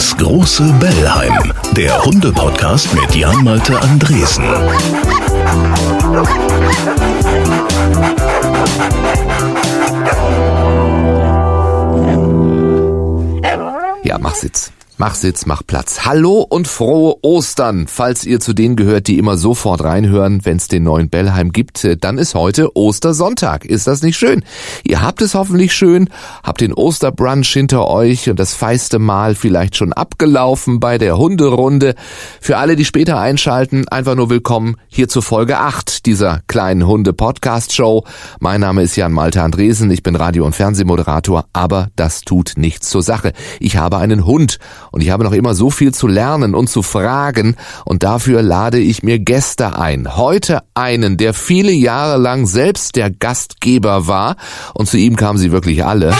Das große Bellheim, der Hunde-Podcast mit Jan-Malte Andresen. Ja, mach Sitz. Mach Sitz, mach Platz. Hallo und frohe Ostern. Falls ihr zu denen gehört, die immer sofort reinhören, wenn es den neuen Bellheim gibt, äh, dann ist heute Ostersonntag. Ist das nicht schön? Ihr habt es hoffentlich schön, habt den Osterbrunch hinter euch und das feiste Mal vielleicht schon abgelaufen bei der Hunderunde. Für alle, die später einschalten, einfach nur willkommen hier zur Folge 8 dieser kleinen Hunde-Podcast-Show. Mein Name ist Jan Malte Andresen, ich bin Radio- und Fernsehmoderator, aber das tut nichts zur Sache. Ich habe einen Hund und ich habe noch immer so viel zu lernen und zu fragen und dafür lade ich mir Gäste ein. Heute einen, der viele Jahre lang selbst der Gastgeber war und zu ihm kamen sie wirklich alle.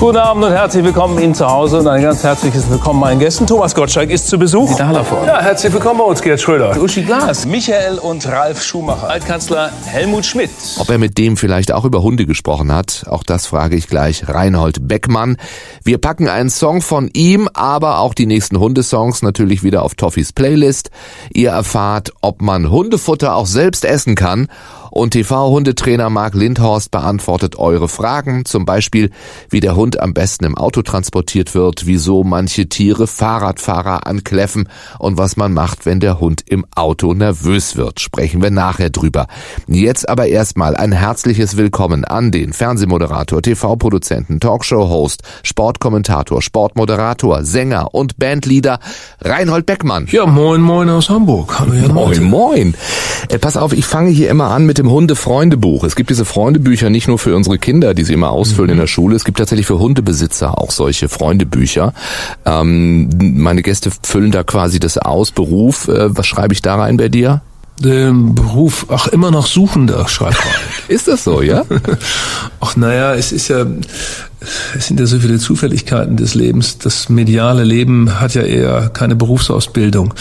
Guten Abend und herzlich willkommen Ihnen zu Hause und ein ganz herzliches Willkommen meinen Gästen. Thomas Gottschalk ist zu Besuch. da davon. Ja, herzlich willkommen bei uns, Gerd Schröder. Uschi Glas. Michael und Ralf Schumacher. Altkanzler Helmut Schmidt. Ob er mit dem vielleicht auch über Hunde gesprochen hat, auch das frage ich gleich Reinhold Beckmann. Wir packen einen Song von ihm, aber auch die nächsten Hundesongs natürlich wieder auf Toffis Playlist. Ihr erfahrt, ob man Hundefutter auch selbst essen kann und TV-Hundetrainer Marc Lindhorst beantwortet eure Fragen, zum Beispiel, wie der Hund am besten im Auto transportiert wird, wieso manche Tiere Fahrradfahrer ankläffen und was man macht, wenn der Hund im Auto nervös wird. Sprechen wir nachher drüber. Jetzt aber erstmal ein herzliches Willkommen an den Fernsehmoderator, TV-Produzenten, Talkshow-Host, Sportkommentator, Sportmoderator, Sänger und Bandleader Reinhold Beckmann. Ja, moin, moin aus Hamburg. Hallo. Moin, moin. Äh, pass auf, ich fange hier immer an mit dem Hunde-Freundebuch. Es gibt diese Freundebücher nicht nur für unsere Kinder, die sie immer ausfüllen in der Schule. Es gibt tatsächlich für Hundebesitzer auch solche Freundebücher. Ähm, meine Gäste füllen da quasi das aus. Beruf, äh, was schreibe ich da rein bei dir? Den Beruf, ach, immer noch Suchender, schreibt er. Ist das so, ja? ach, naja, es ist ja, es sind ja so viele Zufälligkeiten des Lebens. Das mediale Leben hat ja eher keine Berufsausbildung.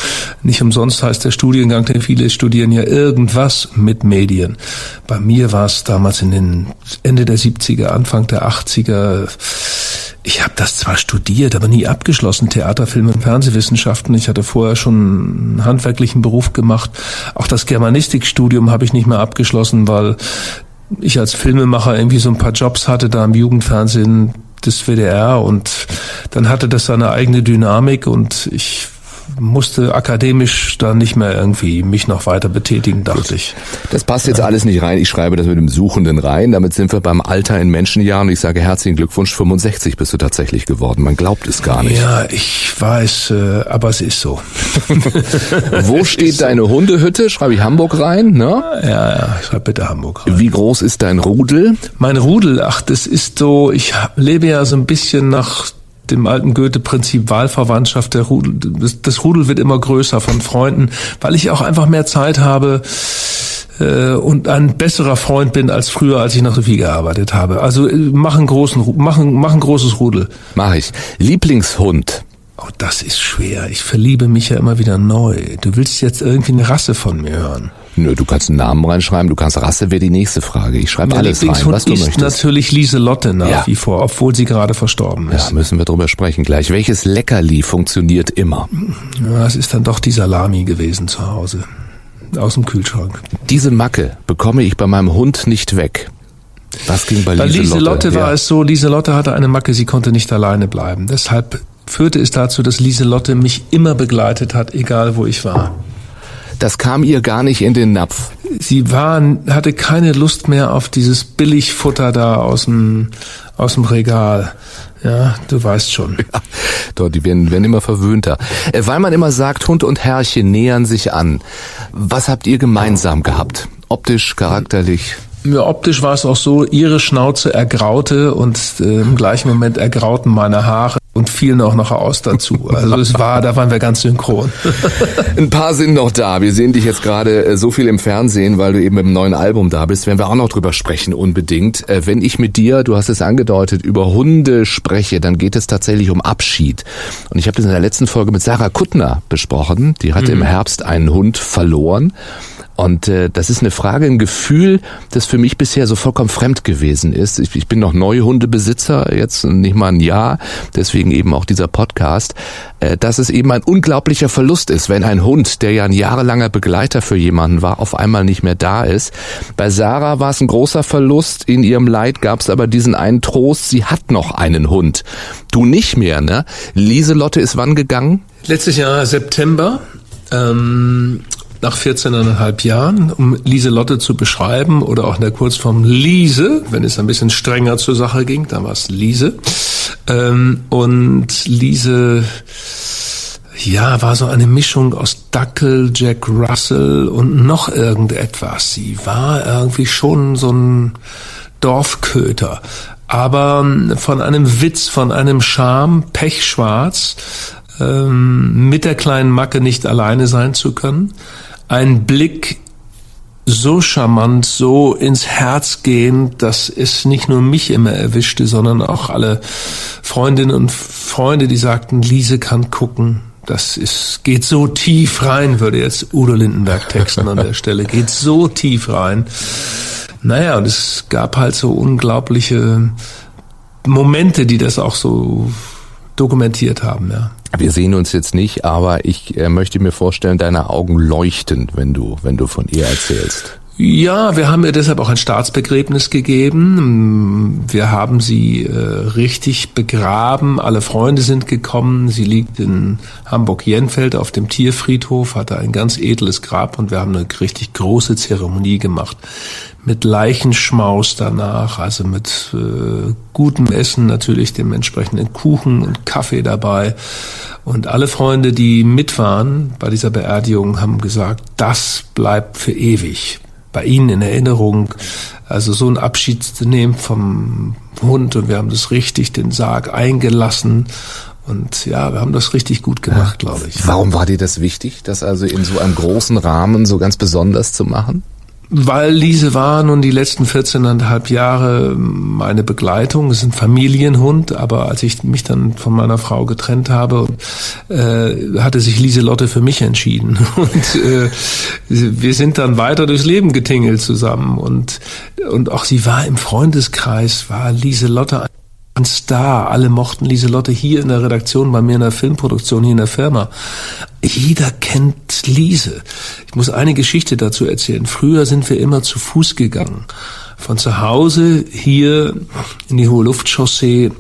Nicht umsonst heißt der Studiengang, denn viele studieren ja irgendwas mit Medien. Bei mir war es damals in den Ende der 70er, Anfang der 80er. Ich habe das zwar studiert, aber nie abgeschlossen, Theater, Film und Fernsehwissenschaften. Ich hatte vorher schon einen handwerklichen Beruf gemacht. Auch das Germanistikstudium habe ich nicht mehr abgeschlossen, weil ich als Filmemacher irgendwie so ein paar Jobs hatte da im Jugendfernsehen des WDR und dann hatte das seine eigene Dynamik und ich musste akademisch da nicht mehr irgendwie mich noch weiter betätigen, dachte ich. Das passt jetzt alles nicht rein. Ich schreibe das mit dem Suchenden rein. Damit sind wir beim Alter in Menschenjahren. Und ich sage herzlichen Glückwunsch, 65 bist du tatsächlich geworden. Man glaubt es gar nicht. Ja, ich weiß, äh, aber es ist so. Wo steht deine Hundehütte? Schreibe ich Hamburg rein, ne? Ja, ja, schreib bitte Hamburg rein. Wie groß ist dein Rudel? Mein Rudel, ach, das ist so, ich lebe ja so ein bisschen nach dem alten Goethe-Prinzip Wahlverwandtschaft. Der Rudel, das, Rudel wird immer größer von Freunden, weil ich auch einfach mehr Zeit habe äh, und ein besserer Freund bin als früher, als ich noch so viel gearbeitet habe. Also äh, mach einen großen, mach ein, mach ein großes Rudel. Mach ich. Lieblingshund? Oh, das ist schwer. Ich verliebe mich ja immer wieder neu. Du willst jetzt irgendwie eine Rasse von mir hören. Nö, du kannst einen Namen reinschreiben, du kannst Rasse, wäre die nächste Frage. Ich schreibe Mein alles rein, was du ist möchtest. natürlich Lieselotte nach Ja. wie vor, obwohl sie gerade verstorben ist. Ja, müssen wir drüber sprechen gleich. Welches Leckerli funktioniert immer? Ja, es ist dann doch die Salami gewesen zu Hause. Aus dem Kühlschrank. Diese Macke bekomme ich bei meinem Hund nicht weg. Was ging bei, Bei Lieselotte? Lieselotte war Ja. es so, Lieselotte hatte eine Macke, sie konnte nicht alleine bleiben. Deshalb führte es dazu, dass Lieselotte mich immer begleitet hat, egal wo ich war. Das kam ihr gar nicht in den Napf. Sie war, hatte keine Lust mehr auf dieses Billigfutter da aus dem, aus dem Regal. Ja, du weißt schon. Dort, die werden, werden immer verwöhnter. Äh, Weil man immer sagt, Hund und Herrchen nähern sich an. Was habt ihr gemeinsam gehabt? Optisch, charakterlich? Ja, optisch war es auch so, ihre Schnauze ergraute und äh, im gleichen Moment ergrauten meine Haare und fielen auch noch aus dazu. Also es war, da waren wir ganz synchron. Ein paar sind noch da. Wir sehen dich jetzt gerade äh, so viel im Fernsehen, weil du eben dem neuen Album da bist. Werden wir auch noch drüber sprechen, unbedingt. Äh, Wenn ich mit dir, du hast es angedeutet, über Hunde spreche, dann geht es tatsächlich um Abschied. Und ich habe das in der letzten Folge mit Sarah Kuttner besprochen. Die hatte im Herbst einen Hund verloren. Und äh, das ist eine Frage, ein Gefühl, das für mich bisher so vollkommen fremd gewesen ist. Ich, ich bin noch Neuhundebesitzer, jetzt nicht mal ein Jahr, deswegen eben auch dieser Podcast, äh, dass es eben ein unglaublicher Verlust ist, wenn ein Hund, der ja ein jahrelanger Begleiter für jemanden war, auf einmal nicht mehr da ist. Bei Sarah war es ein großer Verlust, in ihrem Leid gab es aber diesen einen Trost, sie hat noch einen Hund. Du nicht mehr, ne? Lieselotte ist wann gegangen? Letztes Jahr September. Ähm, nach 14,5 Jahren, um Lieselotte zu beschreiben oder auch in der Kurzform Liese, wenn es ein bisschen strenger zur Sache ging, dann war es Liese. Ähm, und Liese, ja, war so eine Mischung aus Dackel, Jack Russell und noch irgendetwas. Sie war irgendwie schon so ein Dorfköter, aber von einem Witz, von einem Charme, pechschwarz, ähm, mit der kleinen Macke nicht alleine sein zu können ein Blick so charmant, so ins Herz gehend, dass es nicht nur mich immer erwischte, sondern auch alle Freundinnen und Freunde, die sagten, Lise kann gucken. Das ist, geht so tief rein, würde jetzt Udo Lindenberg texten an der Stelle, geht so tief rein. Naja, und es gab halt so unglaubliche Momente, die das auch so dokumentiert haben, ja. Wir sehen uns jetzt nicht, aber ich äh, möchte mir vorstellen, deine Augen leuchten, wenn du, wenn du von ihr erzählst. Ja, wir haben ihr deshalb auch ein Staatsbegräbnis gegeben. Wir haben sie äh, richtig begraben. Alle Freunde sind gekommen. Sie liegt in Hamburg-Jenfeld auf dem Tierfriedhof, hatte ein ganz edles Grab und wir haben eine richtig große Zeremonie gemacht mit Leichenschmaus danach, also mit äh, gutem Essen natürlich, dem entsprechenden Kuchen und Kaffee dabei. Und alle Freunde, die mit waren bei dieser Beerdigung, haben gesagt, das bleibt für ewig bei Ihnen in Erinnerung. Also so einen Abschied zu nehmen vom Hund und wir haben das richtig den Sarg eingelassen und ja, wir haben das richtig gut gemacht, glaube ich. Warum war dir das wichtig, das also in so einem großen Rahmen so ganz besonders zu machen? Weil Lise war nun die letzten 14,5 Jahre meine Begleitung. Es ist ein Familienhund, aber als ich mich dann von meiner Frau getrennt habe, äh, hatte sich Lieselotte für mich entschieden. Und äh, wir sind dann weiter durchs Leben getingelt zusammen. Und, und auch sie war im Freundeskreis, war Lieselotte ein Star. Alle mochten Lieselotte hier in der Redaktion, bei mir in der Filmproduktion, hier in der Firma. Jeder kennt Liese. Ich muss eine Geschichte dazu erzählen. Früher sind wir immer zu Fuß gegangen. Von zu Hause hier in die Hohe Luftchaussee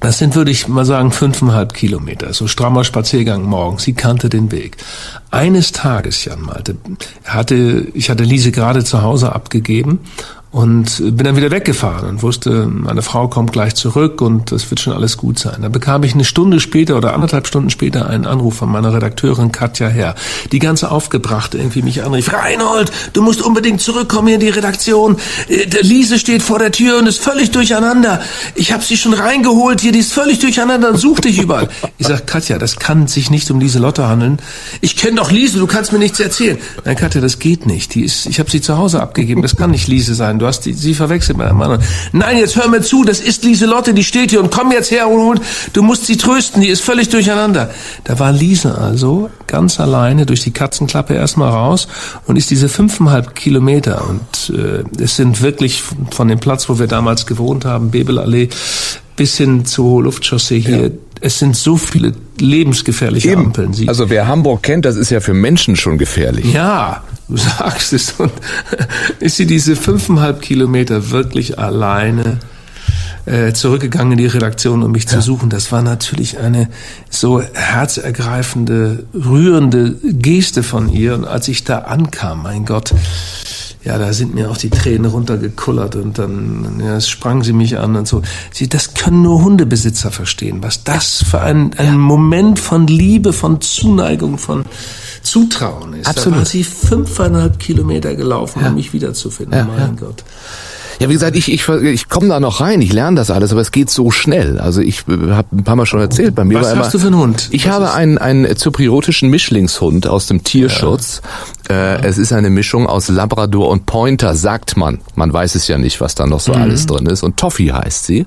das sind, würde ich mal sagen, fünfeinhalb Kilometer. So strammer Spaziergang morgens. Sie kannte den Weg. Eines Tages, Jan Malte, hatte, ich hatte Lise gerade zu Hause abgegeben und bin dann wieder weggefahren und wusste, meine Frau kommt gleich zurück und das wird schon alles gut sein. Dann bekam ich eine Stunde später oder anderthalb Stunden später einen Anruf von meiner Redakteurin Katja Herr, die ganz aufgebracht irgendwie mich anrief. Reinhold, du musst unbedingt zurückkommen hier in die Redaktion. Äh, der Lise steht vor der Tür und ist völlig durcheinander. Ich habe sie schon reingeholt hier, die ist völlig durcheinander und sucht dich überall. Ich sag, Katja, das kann sich nicht um diese Lotte handeln. Ich kenne doch Lise, du kannst mir nichts erzählen. Nein, Katja, das geht nicht. Die ist, ich habe sie zu Hause abgegeben. Das kann nicht Lise sein du hast die, sie verwechselt mit einem anderen. Nein, jetzt hör mir zu, das ist Lieselotte, die steht hier und komm jetzt her und, du musst sie trösten, die ist völlig durcheinander. Da war Lise also ganz alleine durch die Katzenklappe erstmal raus und ist diese fünfeinhalb Kilometer und äh, es sind wirklich von dem Platz, wo wir damals gewohnt haben, Bebelallee, bis hin zur Luftchaussee hier. Ja. Es sind so viele lebensgefährliche Eben. Ampeln. Sie also wer Hamburg kennt, das ist ja für Menschen schon gefährlich. Ja, du sagst es. Und ist sie diese fünfeinhalb Kilometer wirklich alleine äh, zurückgegangen in die Redaktion, um mich ja. zu suchen. Das war natürlich eine so herzergreifende, rührende Geste von ihr. Und als ich da ankam, mein Gott, ja, da sind mir auch die Tränen runtergekullert und dann ja, sprang sie mich an und so. Sie, das können nur Hundebesitzer verstehen, was das für ein, ein Moment von Liebe, von Zuneigung, von Zutrauen ist. Absolut. Da war sie fünfeinhalb Kilometer gelaufen, ja. um mich wiederzufinden. Ja, mein ja. Gott. Ja, wie gesagt, ich, ich, ich komme da noch rein, ich lerne das alles, aber es geht so schnell. Also ich äh, habe ein paar Mal schon erzählt, bei mir Was war immer, hast du für einen Hund? Ich Was habe einen, einen zypriotischen Mischlingshund aus dem Tierschutz. Ja. Äh, es ist eine Mischung aus Labrador und Pointer, sagt man. Man weiß es ja nicht, was da noch so mhm. alles drin ist. Und Toffee heißt sie.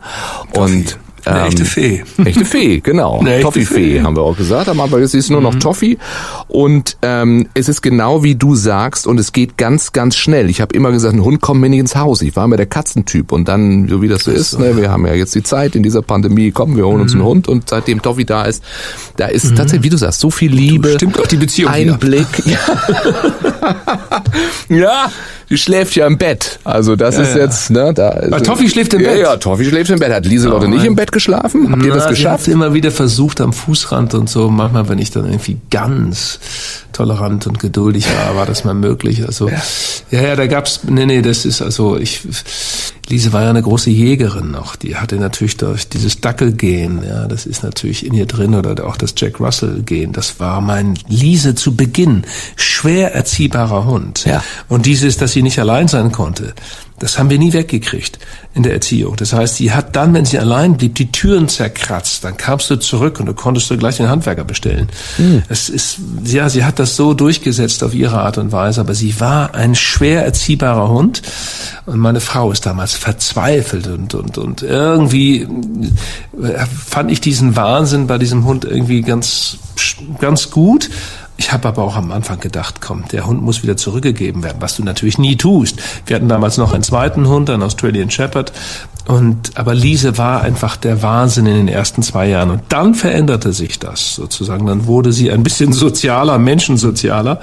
Toffee. Und Eine ähm, echte Fee. Echte Fee, genau. Toffee-Fee haben wir auch gesagt. Am Anfang ist es nur noch mhm. Toffee. Und ähm, es ist genau wie du sagst und es geht ganz, ganz schnell. Ich habe immer gesagt, ein Hund kommt mir nicht ins Haus. Ich war immer der Katzentyp und dann, so wie das so ist, ne, wir haben ja jetzt die Zeit in dieser Pandemie, kommen wir holen uns einen mhm. Hund und seitdem Toffee da ist, da ist mhm. tatsächlich, wie du sagst, so viel Liebe. Stimmt auch die Beziehung. Einblick. Ja. ja, die schläft ja im Bett. Also das ja, ist ja. jetzt, ne, da. Aber Toffi schläft im Bett. Ja, ja, Toffi schläft im Bett. Hat Lieselotte oh, nicht im Bett geschlafen? Habt ihr das geschafft? Ich immer wieder versucht am Fußrand und so. Manchmal, wenn ich dann irgendwie ganz tolerant und geduldig war, war das mal möglich. Also ja, ja, ja da gab's, nee, nee, das ist also ich. Lise war ja eine große Jägerin noch. Die hatte natürlich durch dieses Dackelgehen, ja, das ist natürlich in ihr drin oder auch das Jack Russell Gen. Das war mein Lise zu Beginn schwer erziehbarer Hund. Ja. Und dieses, dass sie nicht allein sein konnte. Das haben wir nie weggekriegt in der Erziehung. Das heißt, sie hat dann, wenn sie allein blieb, die Türen zerkratzt. Dann kamst du zurück und du konntest du gleich den Handwerker bestellen. Mhm. Es ist, ja, sie hat das so durchgesetzt auf ihre Art und Weise, aber sie war ein schwer erziehbarer Hund. Und meine Frau ist damals verzweifelt und, und, und irgendwie äh, fand ich diesen Wahnsinn bei diesem Hund irgendwie ganz, ganz gut. Ich habe aber auch am Anfang gedacht, komm, der Hund muss wieder zurückgegeben werden, was du natürlich nie tust. Wir hatten damals noch einen zweiten Hund, einen Australian Shepherd. Und, aber Lise war einfach der Wahnsinn in den ersten zwei Jahren. Und dann veränderte sich das sozusagen. Dann wurde sie ein bisschen sozialer, menschensozialer.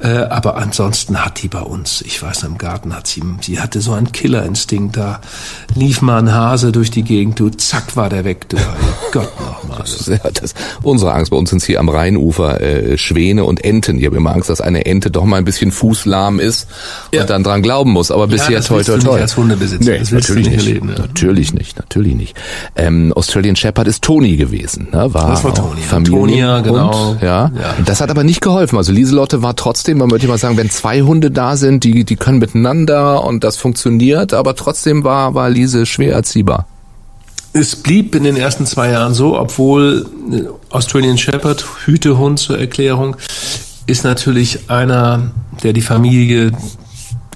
Äh, aber ansonsten hat die bei uns, ich weiß, im Garten hat sie, sie hatte so einen Killerinstinkt. Da lief mal ein Hase durch die Gegend, du, zack, war der weg, du. Gott nochmal. Das ist ja das, unsere Angst. Bei uns sind hier am Rheinufer äh, Schwäne und Enten. Ich habe immer Angst, dass eine Ente doch mal ein bisschen fußlahm ist ja. und dann dran glauben muss. Aber bisher ja, toi, toi, toi. Nicht als Hundebesitzer. Nee, das natürlich nicht. Erleben, ja. Natürlich nicht, natürlich nicht. Ähm, Australian Shepherd ist Tony gewesen, ne? War das war Tony. Familie genau. Und, ja. ja. Das hat aber nicht geholfen. Also Lieselotte war trotzdem, man würde mal sagen, wenn zwei Hunde da sind, die, die können miteinander und das funktioniert, aber trotzdem war, war Liese schwer erziehbar. Es blieb in den ersten zwei Jahren so, obwohl äh, Australian Shepherd, Hütehund zur Erklärung, ist natürlich einer, der die Familie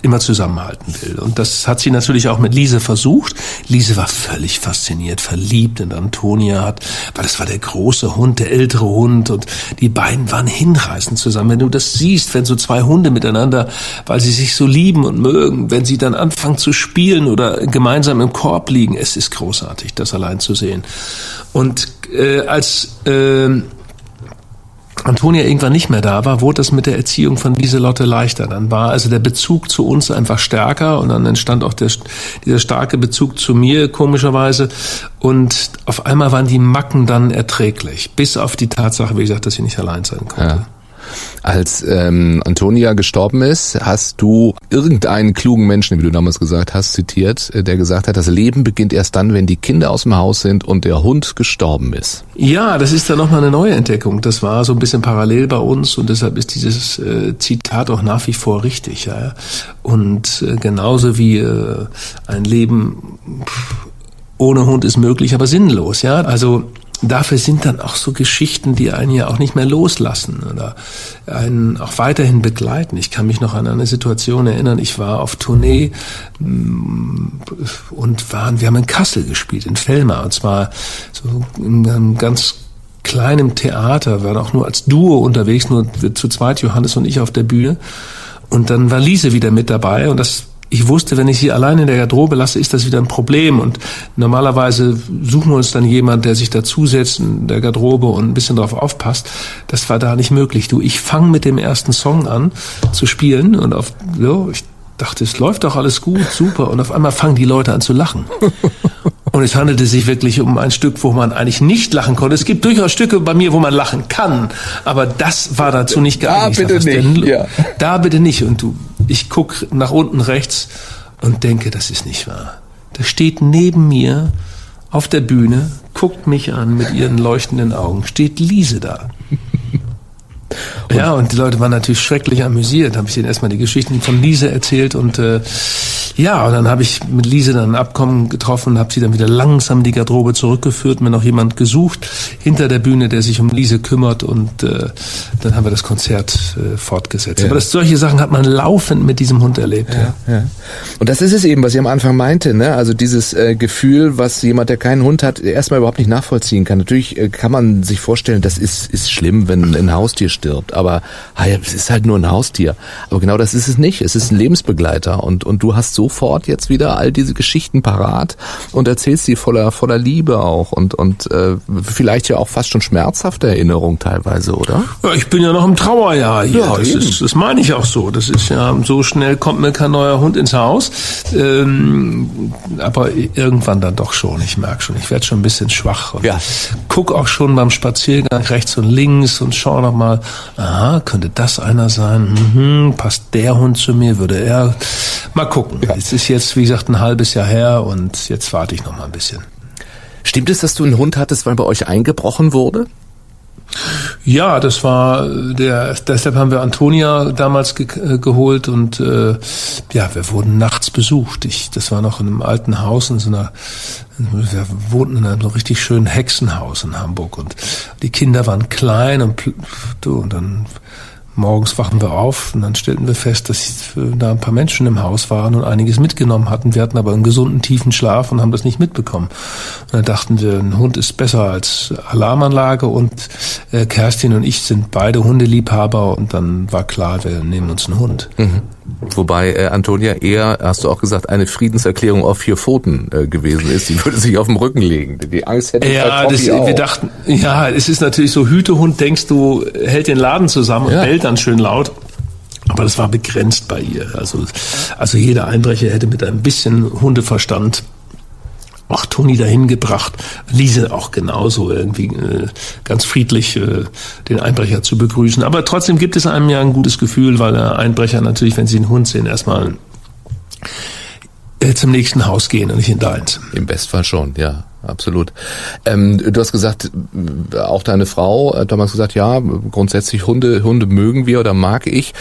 immer zusammenhalten will. Und das hat sie natürlich auch mit Lise versucht. Lise war völlig fasziniert, verliebt in Antonia, hat, weil das war der große Hund, der ältere Hund und die beiden waren hinreißend zusammen. Wenn du das siehst, wenn so zwei Hunde miteinander, weil sie sich so lieben und mögen, wenn sie dann anfangen zu spielen oder gemeinsam im Korb liegen, es ist großartig, das allein zu sehen. Und äh, als äh, Antonia irgendwann nicht mehr da war, wurde das mit der Erziehung von Lieselotte leichter. Dann war also der Bezug zu uns einfach stärker und dann entstand auch der, dieser starke Bezug zu mir komischerweise und auf einmal waren die Macken dann erträglich, bis auf die Tatsache, wie gesagt, dass ich nicht allein sein konnte. Ja. Als ähm, Antonia gestorben ist, hast du irgendeinen klugen Menschen, wie du damals gesagt hast, zitiert, äh, der gesagt hat, das Leben beginnt erst dann, wenn die Kinder aus dem Haus sind und der Hund gestorben ist. Ja, das ist dann nochmal eine neue Entdeckung. Das war so ein bisschen parallel bei uns und deshalb ist dieses äh, Zitat auch nach wie vor richtig. Ja. Und äh, genauso wie äh, ein Leben ohne Hund ist möglich, aber sinnlos. Ja, also dafür sind dann auch so Geschichten, die einen ja auch nicht mehr loslassen oder einen auch weiterhin begleiten. Ich kann mich noch an eine Situation erinnern, ich war auf Tournee mm, und waren, wir haben in Kassel gespielt, in Fellmar, und zwar so in einem ganz kleinen Theater, waren auch nur als Duo unterwegs, nur zu zweit, Johannes und ich auf der Bühne. Und dann war Lise wieder mit dabei und das ich wusste, wenn ich sie allein in der Garderobe lasse, ist das wieder ein Problem. Und normalerweise suchen wir uns dann jemand, der sich dazusetzt in der Garderobe und ein bisschen drauf aufpasst. Das war da nicht möglich. Du, ich fange mit dem ersten Song an zu spielen und auf, so, ich dachte, es läuft doch alles gut, super. Und auf einmal fangen die Leute an zu lachen. Und es handelte sich wirklich um ein Stück, wo man eigentlich nicht lachen konnte. Es gibt durchaus Stücke bei mir, wo man lachen kann, aber das war dazu nicht geeignet. Da bitte nicht. Denn, ja. Da bitte nicht. Und du, ich guck nach unten rechts und denke, das ist nicht wahr. Da steht neben mir auf der Bühne, guckt mich an mit ihren leuchtenden Augen, steht Lise da. Und ja, und die Leute waren natürlich schrecklich amüsiert. Habe ich denen erstmal die Geschichten von Lise erzählt und äh, ja, und dann habe ich mit Lise dann ein Abkommen getroffen, habe sie dann wieder langsam die Garderobe zurückgeführt, mir noch jemand gesucht hinter der Bühne, der sich um Lise kümmert und äh, dann haben wir das Konzert äh, fortgesetzt. Ja. Aber das, solche Sachen hat man laufend mit diesem Hund erlebt. Ja, ja. ja. Und das ist es eben, was ich am Anfang meinte, ne? Also dieses äh, Gefühl, was jemand, der keinen Hund hat, erstmal überhaupt nicht nachvollziehen kann. Natürlich äh, kann man sich vorstellen, das ist, ist schlimm, wenn ein Haustier stirbt, aber ah ja, es ist halt nur ein Haustier. Aber genau das ist es nicht. Es ist ein Lebensbegleiter und, und du hast sofort jetzt wieder all diese Geschichten parat und erzählst sie voller, voller Liebe auch und, und äh, vielleicht ja auch fast schon schmerzhafte Erinnerung teilweise, oder? Ja, ich bin ja noch im Trauerjahr hier. Ja, das, ist, das meine ich auch so. Das ist ja, so schnell kommt mir kein neuer Hund ins Haus. Ähm, aber irgendwann dann doch schon. Ich merke schon, ich werde schon ein bisschen schwach. Und ja. Guck auch schon beim Spaziergang rechts und links und schau noch mal, aha, könnte das einer sein? Mhm, passt der Hund zu mir? Würde er? Mal gucken. Ja. Es ist jetzt, wie gesagt, ein halbes Jahr her und jetzt warte ich noch mal ein bisschen. Stimmt es, dass du einen Hund hattest, weil bei euch eingebrochen wurde? Ja, das war der. Deshalb haben wir Antonia damals ge äh, geholt und äh, ja, wir wurden nachts besucht. Ich, das war noch in einem alten Haus in so einer. Wir wohnten in einem so richtig schönen Hexenhaus in Hamburg und die Kinder waren klein und, und dann morgens wachen wir auf und dann stellten wir fest, dass da ein paar Menschen im Haus waren und einiges mitgenommen hatten. Wir hatten aber einen gesunden, tiefen Schlaf und haben das nicht mitbekommen. Und dann dachten wir, ein Hund ist besser als Alarmanlage und äh, Kerstin und ich sind beide Hundeliebhaber und dann war klar, wir nehmen uns einen Hund. Mhm. Wobei äh, Antonia eher, hast du auch gesagt, eine Friedenserklärung auf vier Pfoten äh, gewesen ist. Die würde sich auf den Rücken legen. Die Angst hätte ja, das, wir dachten, ja, es ist natürlich so Hütehund, denkst du, hält den Laden zusammen und ja. bellt dann schön laut. Aber das war begrenzt bei ihr. Also, also jeder Einbrecher hätte mit ein bisschen Hundeverstand auch Toni dahin gebracht, Lise auch genauso irgendwie äh, ganz friedlich äh, den Einbrecher zu begrüßen. Aber trotzdem gibt es einem ja ein gutes Gefühl, weil der Einbrecher natürlich, wenn sie einen Hund sehen, erstmal äh, zum nächsten Haus gehen und nicht in deins. Im Bestfall schon, ja absolut. Ähm, du hast gesagt, auch deine Frau damals gesagt, ja, grundsätzlich Hunde, Hunde mögen wir oder mag ich.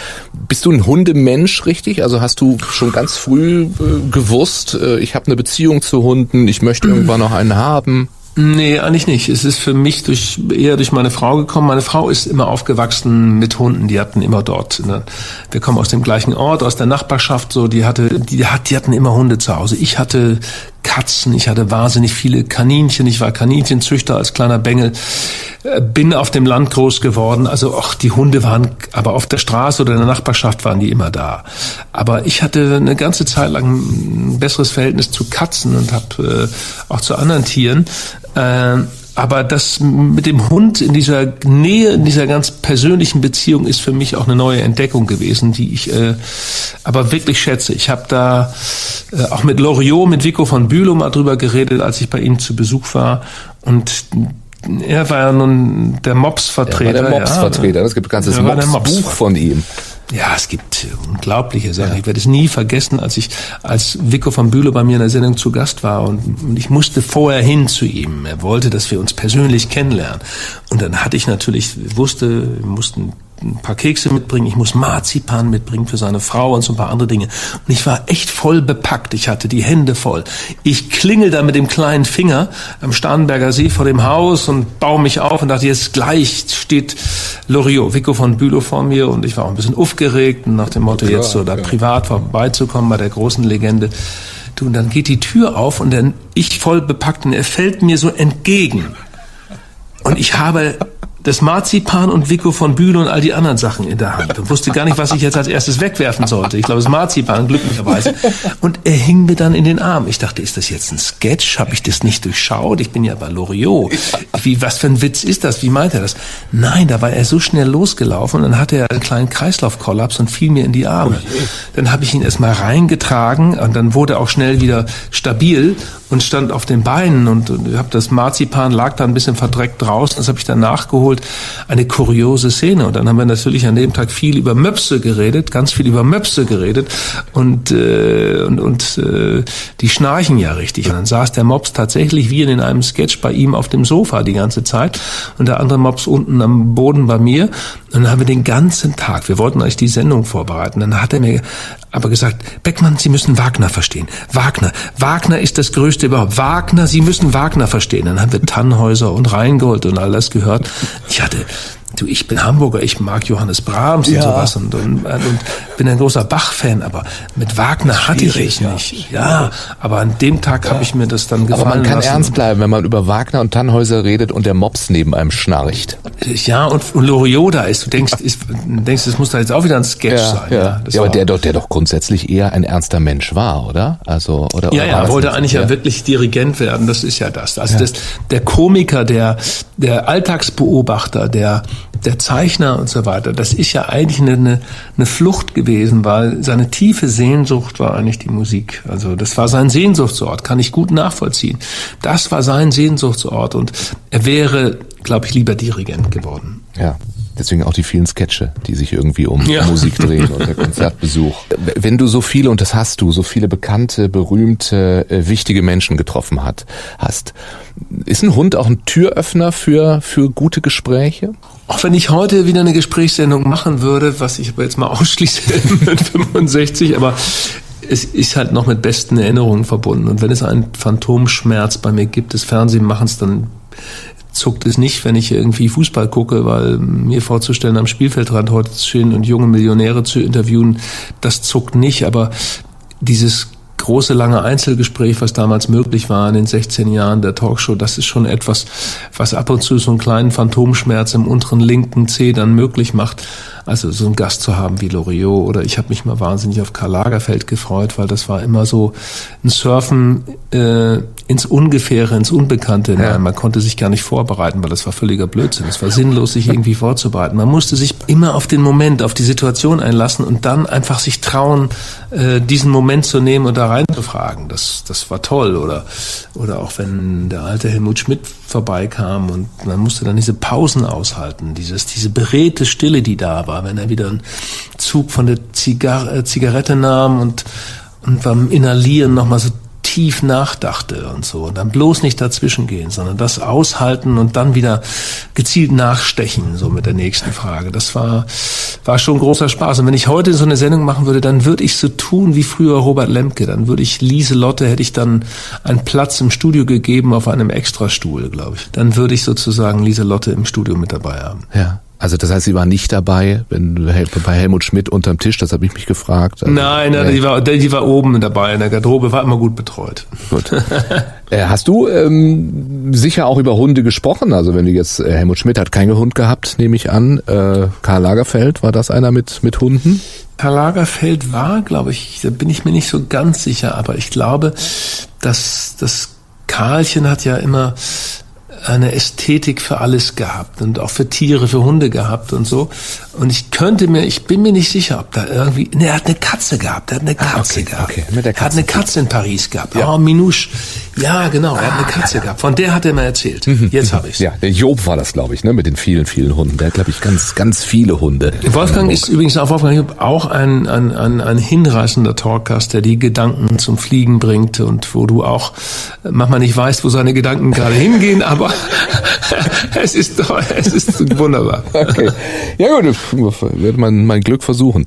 Bist du ein Hundemensch, richtig? Also hast du schon ganz früh äh, gewusst, äh, ich habe eine Beziehung zu Hunden, ich möchte irgendwann noch einen haben? Nee, eigentlich nicht. Es ist für mich durch, eher durch meine Frau gekommen. Meine Frau ist immer aufgewachsen mit Hunden. Die hatten immer dort. Ne? Wir kommen aus dem gleichen Ort, aus der Nachbarschaft. So, die hatte, die die hatten immer Hunde zu Hause. Ich hatte Katzen, ich hatte wahnsinnig viele Kaninchen. Ich war Kaninchenzüchter als kleiner Bengel. Äh, bin auf dem Land groß geworden. Also, ach, die Hunde waren, aber auf der Straße oder in der Nachbarschaft waren die immer da. Aber ich hatte eine ganze Zeit lang ein besseres Verhältnis zu Katzen und habe äh, auch zu anderen Tieren. Äh, aber das mit dem Hund in dieser Nähe, in dieser ganz persönlichen Beziehung ist für mich auch eine neue Entdeckung gewesen, die ich äh, aber wirklich schätze. Ich habe da äh, auch mit Loriot, mit Vico von Bülow mal drüber geredet, als ich bei ihm zu Besuch war. Und er war ja nun der Mops-Vertreter. Der Mops-Vertreter. Ja, es gibt ein ganzes Mops-Buch von ihm. Ja, es gibt unglaubliche Sachen. Ja. Ich werde es nie vergessen, als ich als Vico von Bülow bei mir in der Sendung zu Gast war und, und ich musste vorher hin zu ihm. Er wollte, dass wir uns persönlich kennenlernen. Und dann hatte ich natürlich, wusste, wir mussten ein paar Kekse mitbringen, ich muss Marzipan mitbringen für seine Frau und so ein paar andere Dinge. Und ich war echt voll bepackt, ich hatte die Hände voll. Ich klingel da mit dem kleinen Finger am Starnberger See vor dem Haus und baue mich auf und dachte, jetzt gleich steht Loriot, Vico von Bülow vor mir und ich war auch ein bisschen aufgeregt und nach dem Motto, Klar, jetzt so da ja. privat vorbeizukommen bei der großen Legende. Du, und dann geht die Tür auf und dann ich voll bepackt und er fällt mir so entgegen. Und ich habe das Marzipan und Vico von Bühle und all die anderen Sachen in der Hand und wusste gar nicht, was ich jetzt als erstes wegwerfen sollte. Ich glaube, das Marzipan, glücklicherweise. Und er hing mir dann in den Arm. Ich dachte, ist das jetzt ein Sketch? Habe ich das nicht durchschaut? Ich bin ja bei Loriot. Wie, was für ein Witz ist das? Wie meint er das? Nein, da war er so schnell losgelaufen und dann hatte er einen kleinen Kreislaufkollaps und fiel mir in die Arme. Dann habe ich ihn erstmal reingetragen und dann wurde er auch schnell wieder stabil und stand auf den Beinen und, und habe das Marzipan lag da ein bisschen verdreckt draußen. Das habe ich dann nachgeholt reingeholt. Eine kuriose Szene. Und dann haben wir natürlich an dem Tag viel über Möpse geredet, ganz viel über Möpse geredet und, äh, und, und äh, die schnarchen ja richtig. Und dann saß der Mops tatsächlich wie in einem Sketch bei ihm auf dem Sofa die ganze Zeit und der andere Mops unten am Boden bei mir. Und dann haben wir den ganzen Tag, wir wollten eigentlich die Sendung vorbereiten, dann hat er mir aber gesagt, Beckmann, Sie müssen Wagner verstehen. Wagner. Wagner ist das Größte überhaupt. Wagner, Sie müssen Wagner verstehen. Dann haben wir Tannhäuser und Rheingold und all das gehört. Ich hatte du, ich bin Hamburger, ich mag Johannes Brahms ja. und sowas und, und, und bin ein großer Bach-Fan, aber mit Wagner hatte ich es nicht. Ja, aber an dem Tag ja. habe ich mir das dann gefallen Aber man kann lassen. ernst bleiben, wenn man über Wagner und Tannhäuser redet und der Mops neben einem schnarcht. Ja, und, und Loriot da ist, du denkst, ist, denkst, es muss da jetzt auch wieder ein Sketch ja, sein. Ja, ja, ja aber der doch, der doch grundsätzlich eher ein ernster Mensch war, oder? Also, oder, ja, oder ja, er wollte eigentlich ja wirklich Dirigent werden, das ist ja das. Also das, der Komiker, der, der Alltagsbeobachter, der, der Zeichner und so weiter, das ist ja eigentlich eine, eine Flucht gewesen, weil seine tiefe Sehnsucht war eigentlich die Musik. Also das war sein Sehnsuchtsort, kann ich gut nachvollziehen. Das war sein Sehnsuchtsort und er wäre, glaube ich, lieber Dirigent geworden. Ja. Deswegen auch die vielen Sketche, die sich irgendwie um ja. Musik drehen und der Konzertbesuch. Wenn du so viele, und das hast du, so viele bekannte, berühmte, äh, wichtige Menschen getroffen hat, hast, ist ein Hund auch ein Türöffner für, für gute Gespräche? Auch wenn ich heute wieder eine Gesprächssendung machen würde, was ich aber jetzt mal ausschließe mit 65, aber es ist halt noch mit besten Erinnerungen verbunden. Und wenn es einen Phantomschmerz bei mir gibt des Fernsehmachens, dann zuckt es nicht, wenn ich irgendwie Fußball gucke, weil mir vorzustellen, am Spielfeldrand heute zu stehen und junge Millionäre zu interviewen, das zuckt nicht, aber dieses große, lange Einzelgespräch, was damals möglich war in den 16 Jahren der Talkshow, das ist schon etwas, was ab und zu so einen kleinen Phantomschmerz im unteren linken Zeh dann möglich macht. Also so einen Gast zu haben wie Loriot oder ich habe mich mal wahnsinnig auf Karl Lagerfeld gefreut, weil das war immer so ein Surfen äh, ins Ungefähre, ins Unbekannte. Ja. Nein, man konnte sich gar nicht vorbereiten, weil das war völliger Blödsinn. Es war sinnlos, sich irgendwie vorzubereiten. Man musste sich immer auf den Moment, auf die Situation einlassen und dann einfach sich trauen, äh, diesen Moment zu nehmen und da reinzufragen. Das, das war toll. Oder, oder auch wenn der alte Helmut Schmidt vorbeikam und man musste dann diese Pausen aushalten, dieses, diese beredte Stille, die da war, wenn er wieder einen Zug von der Zigar äh, Zigarette nahm und, und beim Inhalieren nochmal so tief nachdachte und so. Und dann bloß nicht dazwischen gehen, sondern das aushalten und dann wieder gezielt nachstechen, so mit der nächsten Frage. Das war, war schon großer Spaß. Und wenn ich heute so eine Sendung machen würde, dann würde ich so tun wie früher Robert Lemke. Dann würde ich Lieselotte, hätte ich dann einen Platz im Studio gegeben auf einem Extrastuhl, glaube ich. Dann würde ich sozusagen Lieselotte im Studio mit dabei haben. Ja. Also das heißt, sie war nicht dabei, wenn bei Helmut Schmidt unterm Tisch, das habe ich mich gefragt. Also, nein, nein, die war, die war oben dabei in der Garderobe, war immer gut betreut. Gut. äh, hast du ähm, sicher auch über Hunde gesprochen? Also wenn du jetzt, äh, Helmut Schmidt hat keinen Hund gehabt, nehme ich an. Äh, Karl Lagerfeld, war das einer mit, mit Hunden? Karl Lagerfeld war, glaube ich, da bin ich mir nicht so ganz sicher, aber ich glaube, dass das Karlchen hat ja immer eine Ästhetik für alles gehabt und auch für Tiere, für Hunde gehabt und so. Und ich könnte mir, ich bin mir nicht sicher, ob da irgendwie, ne, er hat eine Katze gehabt, er hat eine Katze ah, okay, gehabt. Okay, mit der Katze. Er hat eine Katze in Paris gehabt. Ja. Oh, Minouche. Ja, genau, er hat eine ah, Katze ja, gehabt. Von der hat er mir erzählt. Mhm. Jetzt habe ich's. Ja, der Job war das, glaube ich, ne, mit den vielen, vielen Hunden. Der hat, glaube ich, ganz, ganz viele Hunde. Wolfgang ist übrigens auch Wolfgang Job auch ein, ein, ein, ein hinreißender Talkgast, der die Gedanken zum Fliegen bringt und wo du auch manchmal nicht weißt, wo seine Gedanken gerade hingehen, aber es ist doch, es ist wunderbar. Okay. Ja gut, wird man mein Glück versuchen.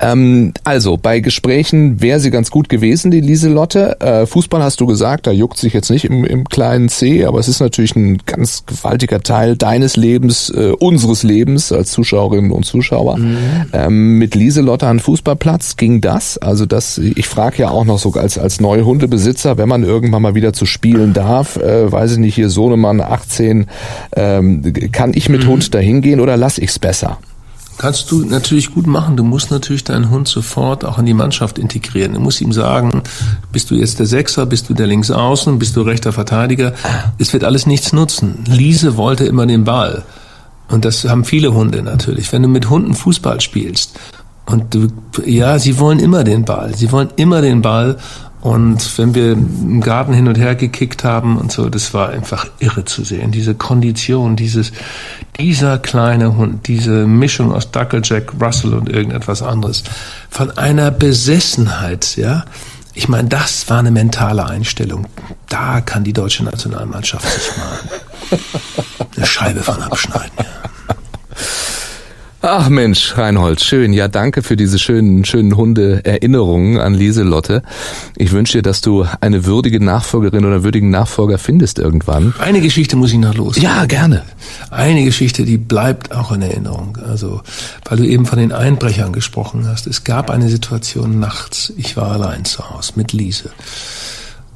Ähm, also bei Gesprächen wäre sie ganz gut gewesen, die Lieselotte. Äh, Fußball hast du gesagt, da juckt sich jetzt nicht im, im kleinen C, aber es ist natürlich ein ganz gewaltiger Teil deines Lebens, äh, unseres Lebens als Zuschauerinnen und Zuschauer. Mhm. Ähm, mit Lieselotte an Fußballplatz ging das. Also das, ich frage ja auch noch so als als neue Hundebesitzer, wenn man irgendwann mal wieder zu spielen darf, äh, weiß ich nicht, hier Sohnemann 18, ähm, kann ich mit mhm. Hund dahin gehen oder lass ich's besser? Kannst du natürlich gut machen. Du musst natürlich deinen Hund sofort auch in die Mannschaft integrieren. Du musst ihm sagen, bist du jetzt der Sechser, bist du der Linksaußen, bist du rechter Verteidiger. Es wird alles nichts nutzen. Liese wollte immer den Ball. Und das haben viele Hunde natürlich. Wenn du mit Hunden Fußball spielst und du, ja, sie wollen immer den Ball. Sie wollen immer den Ball Und wenn wir im Garten hin und her gekickt haben und so, das war einfach irre zu sehen. Diese Kondition, dieses, dieser kleine Hund, diese Mischung aus Ducklejack, Russell und irgendetwas anderes, von einer Besessenheit, ja. Ich meine, das war eine mentale Einstellung. Da kann die deutsche Nationalmannschaft sich mal eine Scheibe von abschneiden. Ja. Ach Mensch, Reinhold, schön. Ja, danke für diese schönen, schönen Hunde-Erinnerungen an Lieselotte. Ich wünsche dir, dass du eine würdige Nachfolgerin oder würdigen Nachfolger findest irgendwann. Eine Geschichte muss ich noch los. Ja, gerne. Eine Geschichte, die bleibt auch in Erinnerung. Also, weil du eben von den Einbrechern gesprochen hast. Es gab eine Situation nachts. Ich war allein zu Hause mit Liese.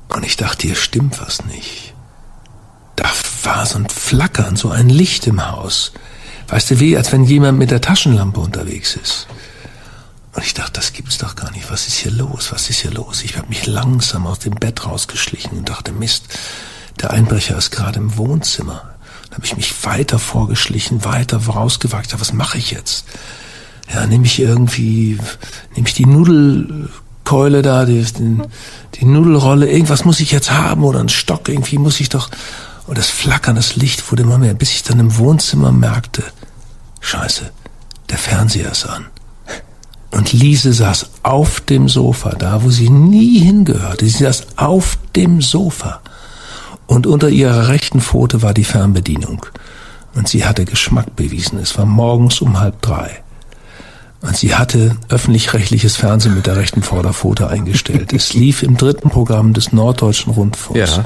Und ich dachte, hier stimmt was nicht. Da war so ein Flackern, so ein Licht im Haus. Weißt du, wie als wenn jemand mit der Taschenlampe unterwegs ist. Und ich dachte, das gibt's doch gar nicht. Was ist hier los? Was ist hier los? Ich habe mich langsam aus dem Bett rausgeschlichen und dachte, Mist, der Einbrecher ist gerade im Wohnzimmer. Dann habe ich mich weiter vorgeschlichen, weiter vorausgewagt. Was mache ich jetzt? Ja, nehme ich irgendwie, nehme ich die Nudelkeule da, die, die Nudelrolle, irgendwas muss ich jetzt haben oder einen Stock, irgendwie muss ich doch. Und das Flackern, das Licht wurde immer mehr, bis ich dann im Wohnzimmer merkte, scheiße, der Fernseher ist an. Und Lise saß auf dem Sofa, da wo sie nie hingehörte. Sie saß auf dem Sofa. Und unter ihrer rechten Pfote war die Fernbedienung. Und sie hatte Geschmack bewiesen. Es war morgens um halb drei. Und sie hatte öffentlich-rechtliches Fernsehen mit der rechten Vorderpfote eingestellt. Es lief im dritten Programm des Norddeutschen Rundfunks. Ja.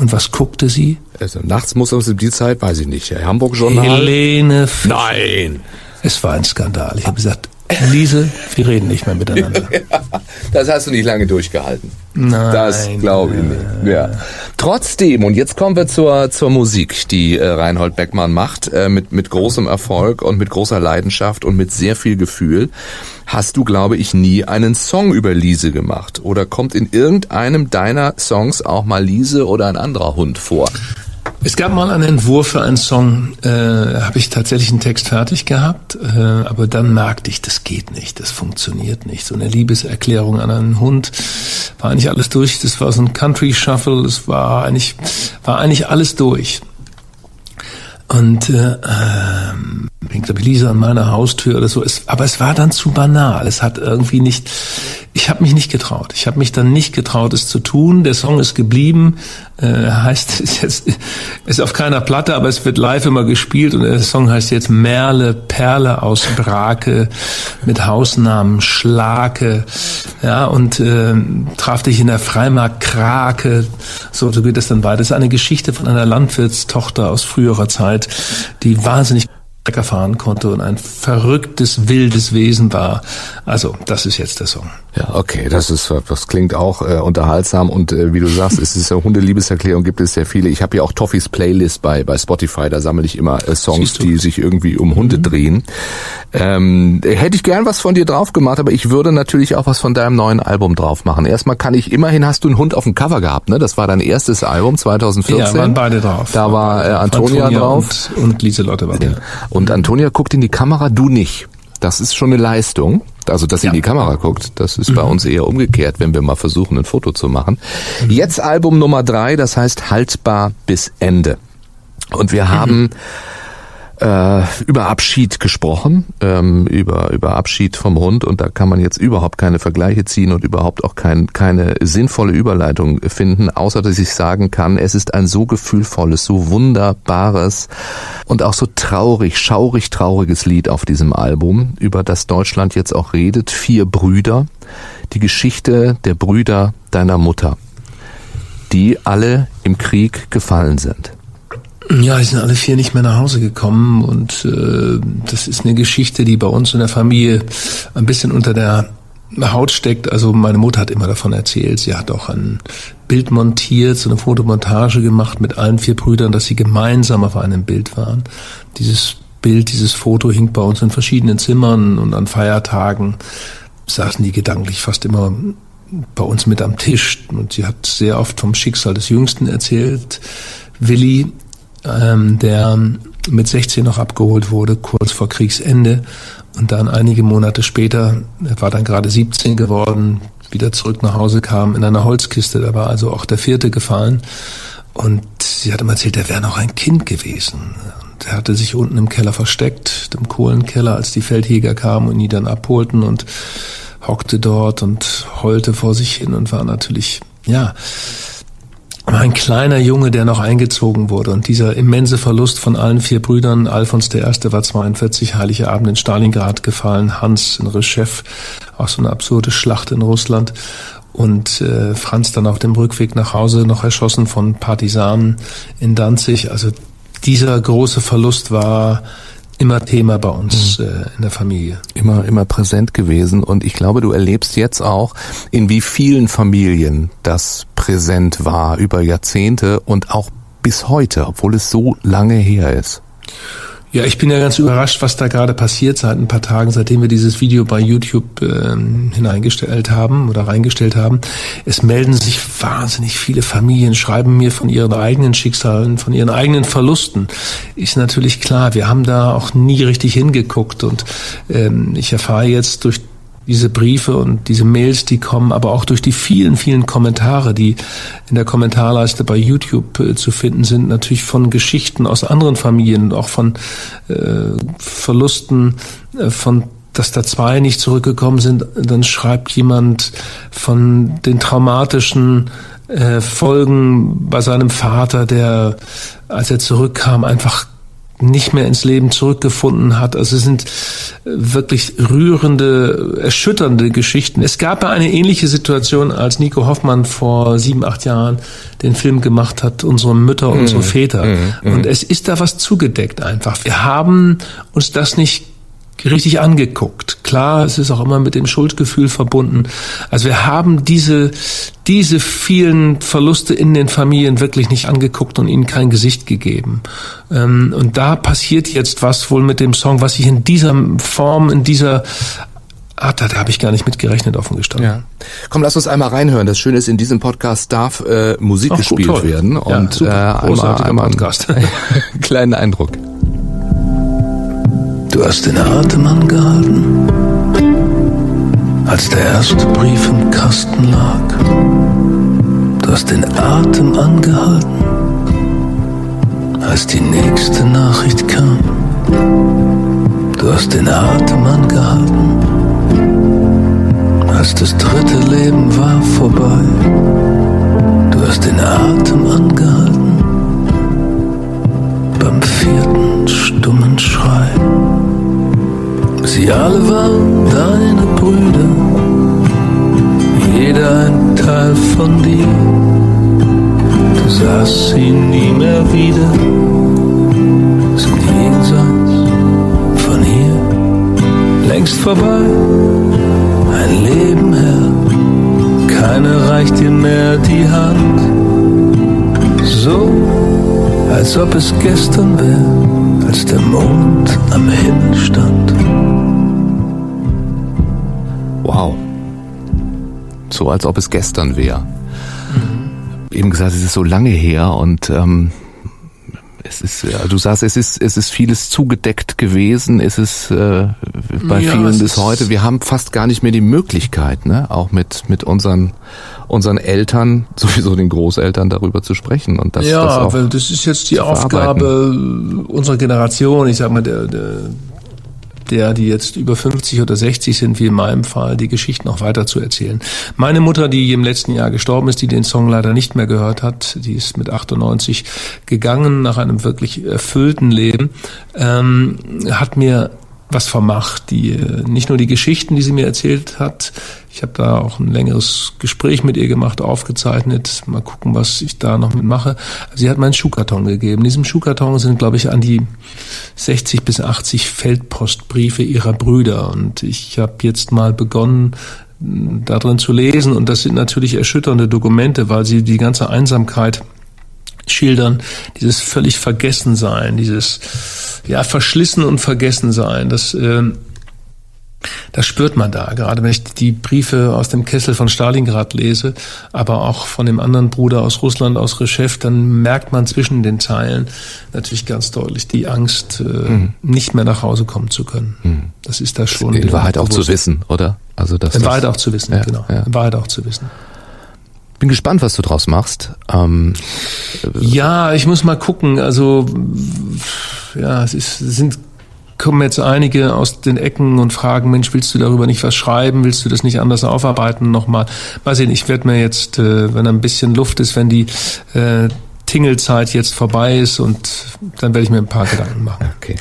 Und was guckte sie? Also nachts muss um die Zeit, weiß ich nicht. Hamburg-Journal. Helene Fischer. Nein. Es war ein Skandal. Ich habe gesagt, Lise, wir reden nicht mehr miteinander. das hast du nicht lange durchgehalten. Nein. Das glaube ich nicht. Ja. Trotzdem, und jetzt kommen wir zur, zur Musik, die äh, Reinhold Beckmann macht, äh, mit, mit großem Erfolg und mit großer Leidenschaft und mit sehr viel Gefühl, hast du, glaube ich, nie einen Song über Lise gemacht. Oder kommt in irgendeinem deiner Songs auch mal Lise oder ein anderer Hund vor? Es gab mal einen Entwurf für einen Song, äh, habe ich tatsächlich einen Text fertig gehabt, äh, aber dann merkte ich, das geht nicht, das funktioniert nicht. So eine Liebeserklärung an einen Hund war eigentlich alles durch. Das war so ein Country Shuffle, es war eigentlich war eigentlich alles durch. Und äh, ähm, hing glaube ich Lisa an meiner Haustür oder so. Es, aber es war dann zu banal. Es hat irgendwie nicht. Ich habe mich nicht getraut. Ich habe mich dann nicht getraut, es zu tun. Der Song ist geblieben. Äh, heißt ist jetzt ist auf keiner Platte, aber es wird live immer gespielt und der Song heißt jetzt Merle Perle aus Brake mit Hausnamen Schlake. Ja und äh, traf dich in der Freimarkt Krake. So, so geht es dann weiter. Das ist eine Geschichte von einer Landwirtstochter aus früherer Zeit, die wahnsinnig Trecker fahren konnte und ein verrücktes, wildes Wesen war. Also, das ist jetzt der Song. Ja, okay, das ist das klingt auch äh, unterhaltsam und äh, wie du sagst, es ist eine Hundeliebeserklärung, gibt es sehr viele. Ich habe ja auch Toffees Playlist bei bei Spotify, da sammle ich immer äh, Songs, die sich irgendwie um Hunde mhm. drehen. Ähm, hätte ich gern was von dir drauf gemacht, aber ich würde natürlich auch was von deinem neuen Album drauf machen. Erstmal kann ich immerhin hast du einen Hund auf dem Cover gehabt, ne? Das war dein erstes Album 2014. Ja, waren beide drauf. Da war äh, Antonia, Antonia drauf und, und Lieselotte war ja. Und Antonia guckt in die Kamera, du nicht. Das ist schon eine Leistung. Also, dass sie ja. in die Kamera guckt, das ist mhm. bei uns eher umgekehrt, wenn wir mal versuchen, ein Foto zu machen. Mhm. Jetzt Album Nummer drei, das heißt Haltbar bis Ende. Und wir mhm. Äh, über Abschied gesprochen, ähm, über, über Abschied vom Hund. Und da kann man jetzt überhaupt keine Vergleiche ziehen und überhaupt auch kein, keine sinnvolle Überleitung finden, außer dass ich sagen kann, es ist ein so gefühlvolles, so wunderbares und auch so traurig, schaurig trauriges Lied auf diesem Album, über das Deutschland jetzt auch redet, Vier Brüder, die Geschichte der Brüder deiner Mutter, die alle im Krieg gefallen sind. Ja, die sind alle vier nicht mehr nach Hause gekommen und äh, das ist eine Geschichte, die bei uns in der Familie ein bisschen unter der Haut steckt. Also meine Mutter hat immer davon erzählt. Sie hat auch ein Bild montiert, so eine Fotomontage gemacht mit allen vier Brüdern, dass sie gemeinsam auf einem Bild waren. Dieses Bild, dieses Foto hing bei uns in verschiedenen Zimmern und an Feiertagen saßen die gedanklich fast immer bei uns mit am Tisch. Und sie hat sehr oft vom Schicksal des Jüngsten erzählt. Willi ähm, der mit 16 noch abgeholt wurde, kurz vor Kriegsende. Und dann einige Monate später, er war dann gerade 17 geworden, wieder zurück nach Hause kam in einer Holzkiste. Da war also auch der vierte gefallen. Und sie hat ihm erzählt, er wäre noch ein Kind gewesen. Und er hatte sich unten im Keller versteckt, im Kohlenkeller, als die Feldjäger kamen und ihn dann abholten und hockte dort und heulte vor sich hin und war natürlich, ja, ein kleiner Junge, der noch eingezogen wurde. Und dieser immense Verlust von allen vier Brüdern, Alfons I. war 42, Heilige Abend in Stalingrad gefallen, Hans in Reschew, auch so eine absurde Schlacht in Russland. Und äh, Franz dann auf dem Rückweg nach Hause noch erschossen von Partisanen in Danzig. Also dieser große Verlust war immer Thema bei uns mhm. äh, in der Familie. Immer, immer präsent gewesen. Und ich glaube, du erlebst jetzt auch, in wie vielen Familien das präsent war über Jahrzehnte und auch bis heute, obwohl es so lange her ist. Ja, ich bin ja ganz überrascht, was da gerade passiert seit ein paar Tagen, seitdem wir dieses Video bei YouTube äh, hineingestellt haben oder reingestellt haben. Es melden sich wahnsinnig viele Familien, schreiben mir von ihren eigenen Schicksalen, von ihren eigenen Verlusten. Ist natürlich klar, wir haben da auch nie richtig hingeguckt und ähm, ich erfahre jetzt durch diese Briefe und diese Mails, die kommen, aber auch durch die vielen, vielen Kommentare, die in der Kommentarleiste bei YouTube äh, zu finden sind, natürlich von Geschichten aus anderen Familien, auch von äh, Verlusten äh, von dass da zwei nicht zurückgekommen sind, dann schreibt jemand von den traumatischen äh, Folgen bei seinem Vater, der, als er zurückkam, einfach nicht mehr ins Leben zurückgefunden hat. Also es sind äh, wirklich rührende, erschütternde Geschichten. Es gab ja eine ähnliche Situation, als Nico Hoffmann vor sieben, acht Jahren den Film gemacht hat, unsere Mütter, unsere mhm. Väter. Mm, Und es ist da was zugedeckt einfach. Wir haben uns das nicht richtig angeguckt. Klar, es ist auch immer mit dem Schuldgefühl verbunden. Also wir haben diese, diese vielen Verluste in den Familien wirklich nicht angeguckt und ihnen kein Gesicht gegeben. Ähm, und da passiert jetzt was wohl mit dem Song, was ich in dieser Form, in dieser Ah, da, da habe ich gar nicht mitgerechnet, offen gestanden. Ja. Komm, lass uns einmal reinhören. Das Schöne ist, in diesem Podcast darf äh, Musik Ach, gespielt gut, werden. Und ja, super. äh, einmal, einmal Podcast. kleinen Eindruck. Du hast den Atem angehalten, als der erste Brief im Kasten lag. Du hast den Atem angehalten, als die nächste Nachricht kam. Du hast den Atem angehalten, als das dritte Leben war vorbei. Du hast den Atem angehalten, beim vierten stummen Schrei. Sie alle waren deine Brüder, jeder ein Teil von dir. Du sahst sie nie mehr wieder, sind jenseits von hier, längst vorbei, ein Leben her, keine reicht dir mehr die Hand. So, als ob es gestern wäre, als der Mond am Himmel stand. Wow. So als ob es gestern wäre. Mhm. Eben gesagt, es ist so lange her und ähm, es ist, ja, du sagst, es ist, es ist vieles zugedeckt gewesen, es ist äh, bei ja, vielen bis heute. Wir haben fast gar nicht mehr die Möglichkeit, ne, auch mit mit unseren unseren Eltern, sowieso den Großeltern darüber zu sprechen und das. Ja, das, auch weil das ist jetzt die Aufgabe unserer Generation. Ich sag mal, der, der der, die jetzt über 50 oder 60 sind, wie in meinem Fall, die Geschichten noch weiter zu erzählen. Meine Mutter, die im letzten Jahr gestorben ist, die den Song leider nicht mehr gehört hat, die ist mit 98 gegangen nach einem wirklich erfüllten Leben, ähm, hat mir was vermacht, die äh, nicht nur die Geschichten, die sie mir erzählt hat. Ich habe da auch ein längeres Gespräch mit ihr gemacht, aufgezeichnet. Mal gucken, was ich da noch mitmache. Sie hat meinen Schuhkarton gegeben. In diesem Schuhkarton sind, glaube ich, an die 60 bis 80 Feldpostbriefe ihrer Brüder. Und ich habe jetzt mal begonnen, da drin zu lesen. Und das sind natürlich erschütternde Dokumente, weil sie die ganze Einsamkeit schildern, dieses völlig Vergessensein, dieses ja Verschlissen und Vergessensein. Das äh, Das spürt man da, gerade wenn ich die Briefe aus dem Kessel von Stalingrad lese, aber auch von dem anderen Bruder aus Russland, aus Rechev, dann merkt man zwischen den Zeilen natürlich ganz deutlich die Angst, äh, mhm. nicht mehr nach Hause kommen zu können. Mhm. Das ist da schon. In Wahrheit auch zu wissen, oder? Also das In Wahrheit auch zu wissen, ja, genau. Ja. In Wahrheit auch zu wissen. Bin gespannt, was du draus machst. Ähm, ja, ich muss mal gucken. Also ja, es, ist, sind kommen jetzt einige aus den Ecken und fragen, Mensch, willst du darüber nicht was schreiben? Willst du das nicht anders aufarbeiten nochmal? Mal sehen, ich werde mir jetzt, äh, wenn ein bisschen Luft ist, wenn die äh, Tingelzeit jetzt vorbei ist und dann werde ich mir ein paar Gedanken machen. Okay.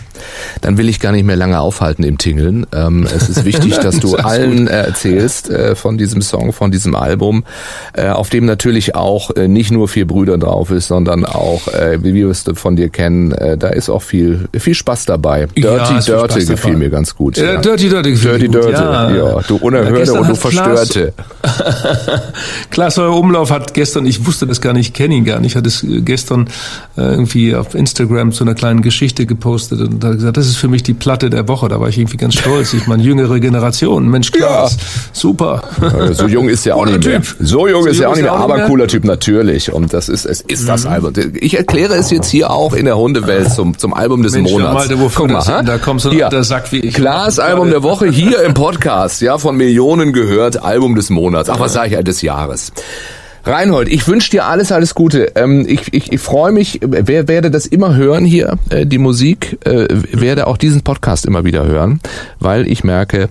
Dann will ich gar nicht mehr lange aufhalten im Tingeln. Ähm, es ist wichtig, dass du allen äh, erzählst äh, von diesem Song, von diesem Album, äh, auf dem natürlich auch äh, nicht nur vier Brüder drauf ist, sondern auch, äh, wie wir es von dir kennen, äh, da ist auch viel viel Spaß dabei. Dirty ja, Dirty gefiel mir ganz gut. Ja. Dirty Dirty gefiel Dirty Dirty, ja. ja. Du Unerhörte und du Verstörte. Klaas Euer Umlauf hat gestern, ich wusste das gar nicht, kenne ihn gar nicht, hat es gestern äh, irgendwie auf Instagram zu einer kleinen Geschichte gepostet und hat gesagt, das ist für mich die Platte der Woche. Da war ich irgendwie ganz stolz. Ich meine, jüngere Generation. Mensch, Klaas, ja. super. So jung ist ja auch nicht mehr. So jung ist ja auch nicht mehr, aber cooler Typ natürlich. Und das ist, es ist das mhm. Album. Ich erkläre es jetzt hier auch in der Hundewelt zum, zum Album des Mensch, Monats. Malte, Guck mal, ha? da kommt so ein alter Sack wie ich. Klaas Album der Woche hier im Podcast, ja, von Millionen gehört, Album des Monats. Ach, was sage ich, des Jahres. Reinhold, ich wünsche dir alles, alles Gute. Ähm, ich ich, ich freue mich, wer, werde das immer hören hier, äh, die Musik, äh, werde auch diesen Podcast immer wieder hören, weil ich merke,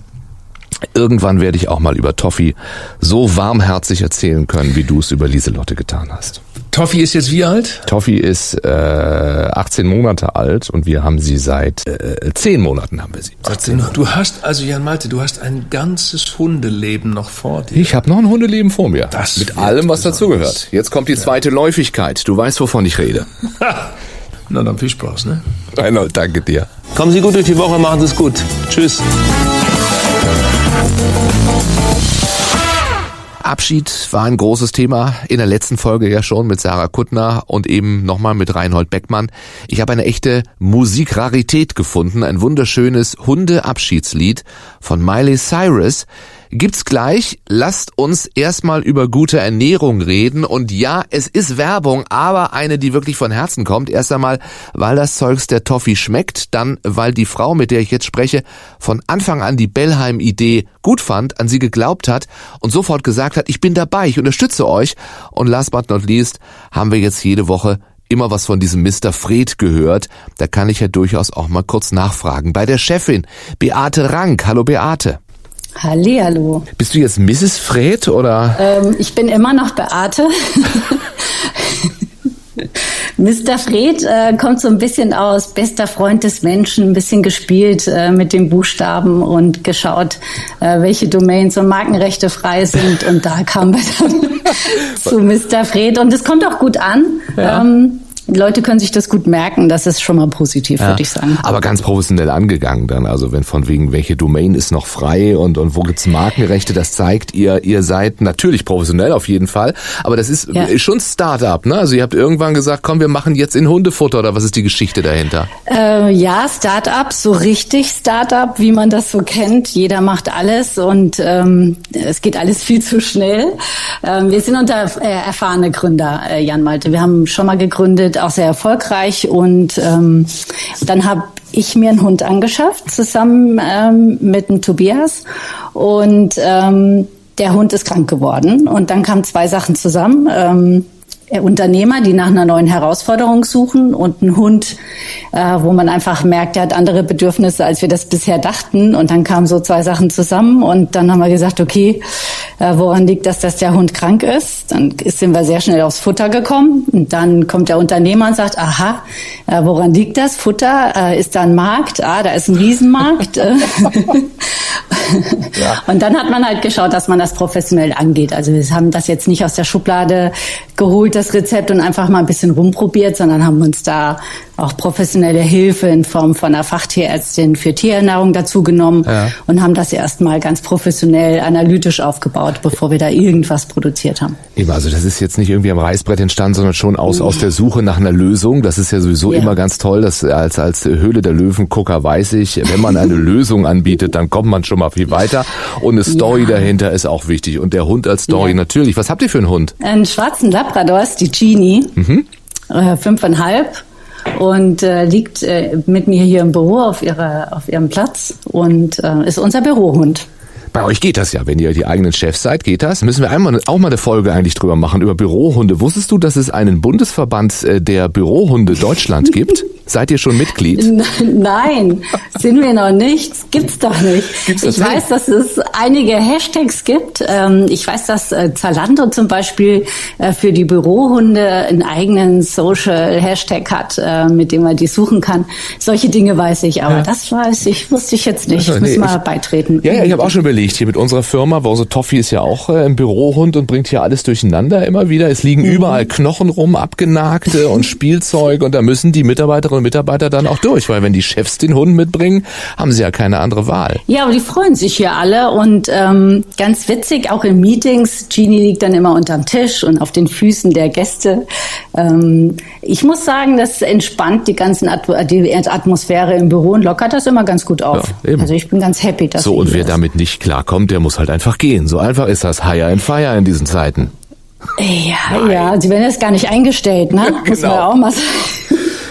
irgendwann werde ich auch mal über Toffi so warmherzig erzählen können, wie du es über Lieselotte getan hast. Toffi ist jetzt wie alt? Toffi ist äh, 18 Monate alt und wir haben sie seit äh, 10 Monaten haben wir sie. 18. Du hast also Jan Malte, du hast ein ganzes Hundeleben noch vor dir. Ich habe noch ein Hundeleben vor mir. Das mit allem, was dazugehört. Jetzt kommt die zweite ja. Läufigkeit. Du weißt, wovon ich rede. Na dann viel Spaß, ne? Reinhold, danke dir. Kommen Sie gut durch die Woche, machen Sie es gut. Tschüss. Abschied war ein großes Thema in der letzten Folge ja schon mit Sarah Kuttner und eben nochmal mit Reinhold Beckmann. Ich habe eine echte Musikrarität gefunden, ein wunderschönes Hundeabschiedslied von Miley Cyrus gibt's gleich. Lasst uns erstmal über gute Ernährung reden. Und ja, es ist Werbung, aber eine, die wirklich von Herzen kommt. Erst einmal, weil das Zeugs der Toffee schmeckt, dann, weil die Frau, mit der ich jetzt spreche, von Anfang an die Bellheim-Idee gut fand, an sie geglaubt hat und sofort gesagt hat, ich bin dabei, ich unterstütze euch. Und last but not least haben wir jetzt jede Woche immer was von diesem Mr. Fred gehört. Da kann ich ja durchaus auch mal kurz nachfragen. Bei der Chefin, Beate Rank. Hallo Beate. Hallihallo. Bist du jetzt Mrs. Fred oder? Ähm, ich bin immer noch Beate. Mr. Fred äh, kommt so ein bisschen aus bester Freund des Menschen, ein bisschen gespielt äh, mit den Buchstaben und geschaut, äh, welche Domains und Markenrechte frei sind. Und da kamen wir dann zu Mr. Fred. Und es kommt auch gut an. Ja. Ähm, Leute können sich das gut merken, das ist schon mal positiv, ja. würde ich sagen. Aber ganz professionell angegangen dann, also wenn von wegen, welche Domain ist noch frei und, und wo gibt's Markenrechte, das zeigt, ihr, ihr seid natürlich professionell auf jeden Fall, aber das ist ja. schon Start-up, ne? Also ihr habt irgendwann gesagt, komm, wir machen jetzt in Hundefutter oder was ist die Geschichte dahinter? Äh, ja, Start-up, so richtig Start-up, wie man das so kennt. Jeder macht alles und ähm, es geht alles viel zu schnell. Ähm, wir sind unter äh, erfahrene Gründer, äh, Jan Malte. Wir haben schon mal gegründet auch sehr erfolgreich. Und ähm, dann habe ich mir einen Hund angeschafft, zusammen ähm, mit dem Tobias. Und ähm, der Hund ist krank geworden. Und dann kamen zwei Sachen zusammen. Ähm, Unternehmer, die nach einer neuen Herausforderung suchen und ein Hund, äh, wo man einfach merkt, der hat andere Bedürfnisse, als wir das bisher dachten. Und dann kamen so zwei Sachen zusammen und dann haben wir gesagt, okay, äh, woran liegt das, dass der Hund krank ist? Dann sind wir sehr schnell aufs Futter gekommen und dann kommt der Unternehmer und sagt, aha, äh, woran liegt das? Futter, äh, ist da ein Markt? Ah, da ist ein Riesenmarkt. ja. Und dann hat man halt geschaut, dass man das professionell angeht. Also wir haben das jetzt nicht aus der Schublade geholt, das Rezept und einfach mal ein bisschen rumprobiert, sondern haben uns da auch professionelle Hilfe in Form von einer Fachtierärztin für Tierernährung dazu genommen Ja. und haben das erstmal ganz professionell analytisch aufgebaut, bevor wir da irgendwas produziert haben. Eben, also das ist jetzt nicht irgendwie am Reißbrett entstanden, sondern schon aus, aus der Suche nach einer Lösung. Das ist ja sowieso Ja. immer ganz toll. dass als, als Höhle der Löwengucker weiß ich, wenn man eine Lösung anbietet, dann kommt man schon mal viel weiter. Und eine Story Ja. dahinter ist auch wichtig. Und der Hund als Story Ja. natürlich. Was habt ihr für einen Hund? Einen schwarzen Labrador ist die Genie, äh, fünfeinhalb und äh, liegt äh, mit mir hier im Büro auf, ihrer, auf ihrem Platz und äh, ist unser Bürohund. Bei euch geht das ja, wenn ihr die eigenen Chefs seid, geht das. Müssen wir einmal auch mal eine Folge eigentlich drüber machen über Bürohunde. Wusstest du, dass es einen Bundesverband äh, der Bürohunde Deutschland gibt? Seid ihr schon Mitglied? Nein, sind wir noch nicht. Gibt's doch nicht. Gibt's ich weiß, dass es einige Hashtags gibt. Ähm, ich weiß, dass äh, Zalando zum Beispiel äh, für die Bürohunde einen eigenen Social Hashtag hat, mit dem man die suchen kann. Solche Dinge weiß ich, aber das weiß ich, wusste ich jetzt nicht. Ach so, nee, Müssen wir ich- beitreten. Ja, ja, ich habe auch schon überlegt, hier mit unserer Firma, Bause Toffi ist ja auch äh, ein Bürohund und bringt hier alles durcheinander immer wieder. Es liegen überall Knochen rum, abgenagte und Spielzeug und da müssen die Mitarbeiterinnen und Mitarbeiter dann auch durch, weil wenn die Chefs den Hund mitbringen, haben sie ja keine andere Wahl. Ja, aber die freuen sich hier alle und ähm, ganz witzig, auch in Meetings, Genie liegt dann immer unterm Tisch und auf den Füßen der Gäste. Ähm, ich muss sagen, das entspannt die ganzen Atmo die Atmosphäre im Büro und lockert das immer ganz gut auf. Ja, also ich bin ganz happy, dass So, und wer damit nicht klarkommt, der muss halt einfach gehen. So einfach ist das. Hire and fire in diesen Zeiten. Ja, ja, sie werden jetzt gar nicht eingestellt, ne? Muss man genau. auch mal sagen.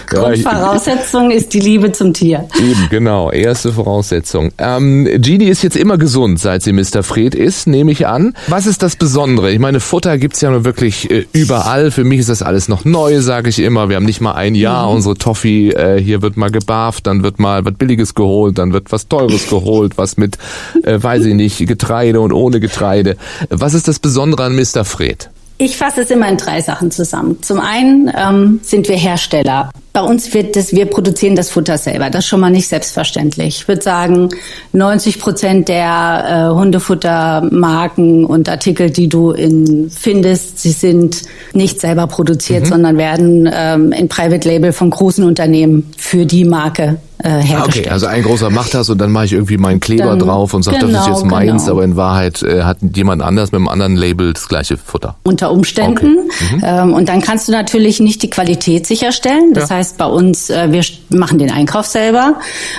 Grundvoraussetzung ist die Liebe zum Tier. Eben, genau. Erste Voraussetzung. Ähm, Gini ist jetzt immer gesund, seit sie Mr. Fred ist, nehme ich an. Was ist das Besondere? Ich meine, Futter gibt's ja nur wirklich äh, überall. Für mich ist das alles noch neu, sage ich immer. Wir haben nicht mal ein Jahr. Unsere Toffee, äh, hier wird mal gebarft, dann wird mal was Billiges geholt, dann wird was Teures geholt, was mit, äh, weiß ich nicht, Getreide und ohne Getreide. Was ist das Besondere an Mr. Fred? Ich fasse es immer in drei Sachen zusammen. Zum einen ähm, sind wir Hersteller. Bei uns wird das, wir produzieren das Futter selber. Das ist schon mal nicht selbstverständlich. Ich würde sagen, 90 Prozent der äh, Hundefuttermarken und Artikel, die du in findest, sie sind nicht selber produziert, sondern werden ähm, in Private Label von großen Unternehmen für die Marke äh, Ah, hergestellt. Okay, also ein großer macht das und dann mache ich irgendwie meinen Kleber Dann- drauf und sage, das ist genau, jetzt meins, genau. aber in Wahrheit äh, hat jemand anders mit einem anderen Label das gleiche Futter. unter Umständen. Mhm. Ähm, und dann kannst du natürlich nicht die Qualität sicherstellen. Das Ja. heißt, bei uns, äh, wir machen den Einkauf selber,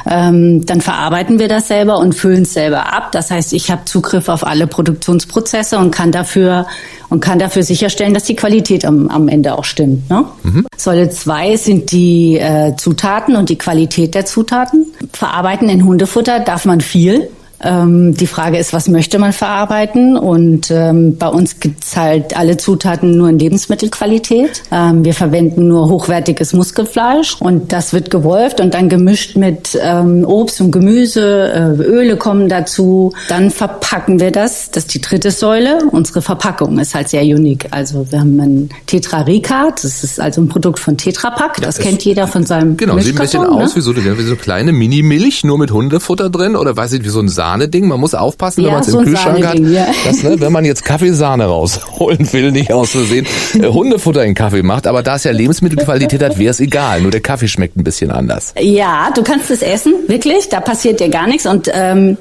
ähm, dann verarbeiten wir das selber und füllen es selber ab. Das heißt, ich habe Zugriff auf alle Produktionsprozesse und kann dafür und kann dafür sicherstellen, dass die Qualität am, am Ende auch stimmt. Ne? Mhm. Säule 2 sind die äh, Zutaten und die Qualität der Zutaten. Verarbeiten in Hundefutter darf man viel. Ähm, die Frage ist, was möchte man verarbeiten? Und ähm, bei uns gibt's halt alle Zutaten nur in Lebensmittelqualität. Ähm, wir verwenden nur hochwertiges Muskelfleisch und das wird gewolft und dann gemischt mit ähm, Obst und Gemüse, äh, Öle kommen dazu. Dann verpacken wir das. Das ist die dritte Säule. Unsere Verpackung ist halt sehr unique. Also wir haben ein Tetra Ricat. Das ist also ein Produkt von Tetra Pak. Das es- kennt jeder von seinem Genau, sieht ein bisschen Mischkarton, aus ne? wie so, wie so kleine Mini-Milch, nur mit Hundefutter drin oder weiß ich, wie so ein Sahneding. Man muss aufpassen, wenn Ja, man es im Kühlschrank hat, ja. dass, ne, wenn man jetzt Kaffeesahne rausholen will, nicht aus Versehen äh, Hundefutter in Kaffee macht. Aber da es ja Lebensmittelqualität hat, wäre es egal. Nur der Kaffee schmeckt ein bisschen anders. Ja, du kannst es essen, wirklich. Da passiert dir gar nichts. Und ähm,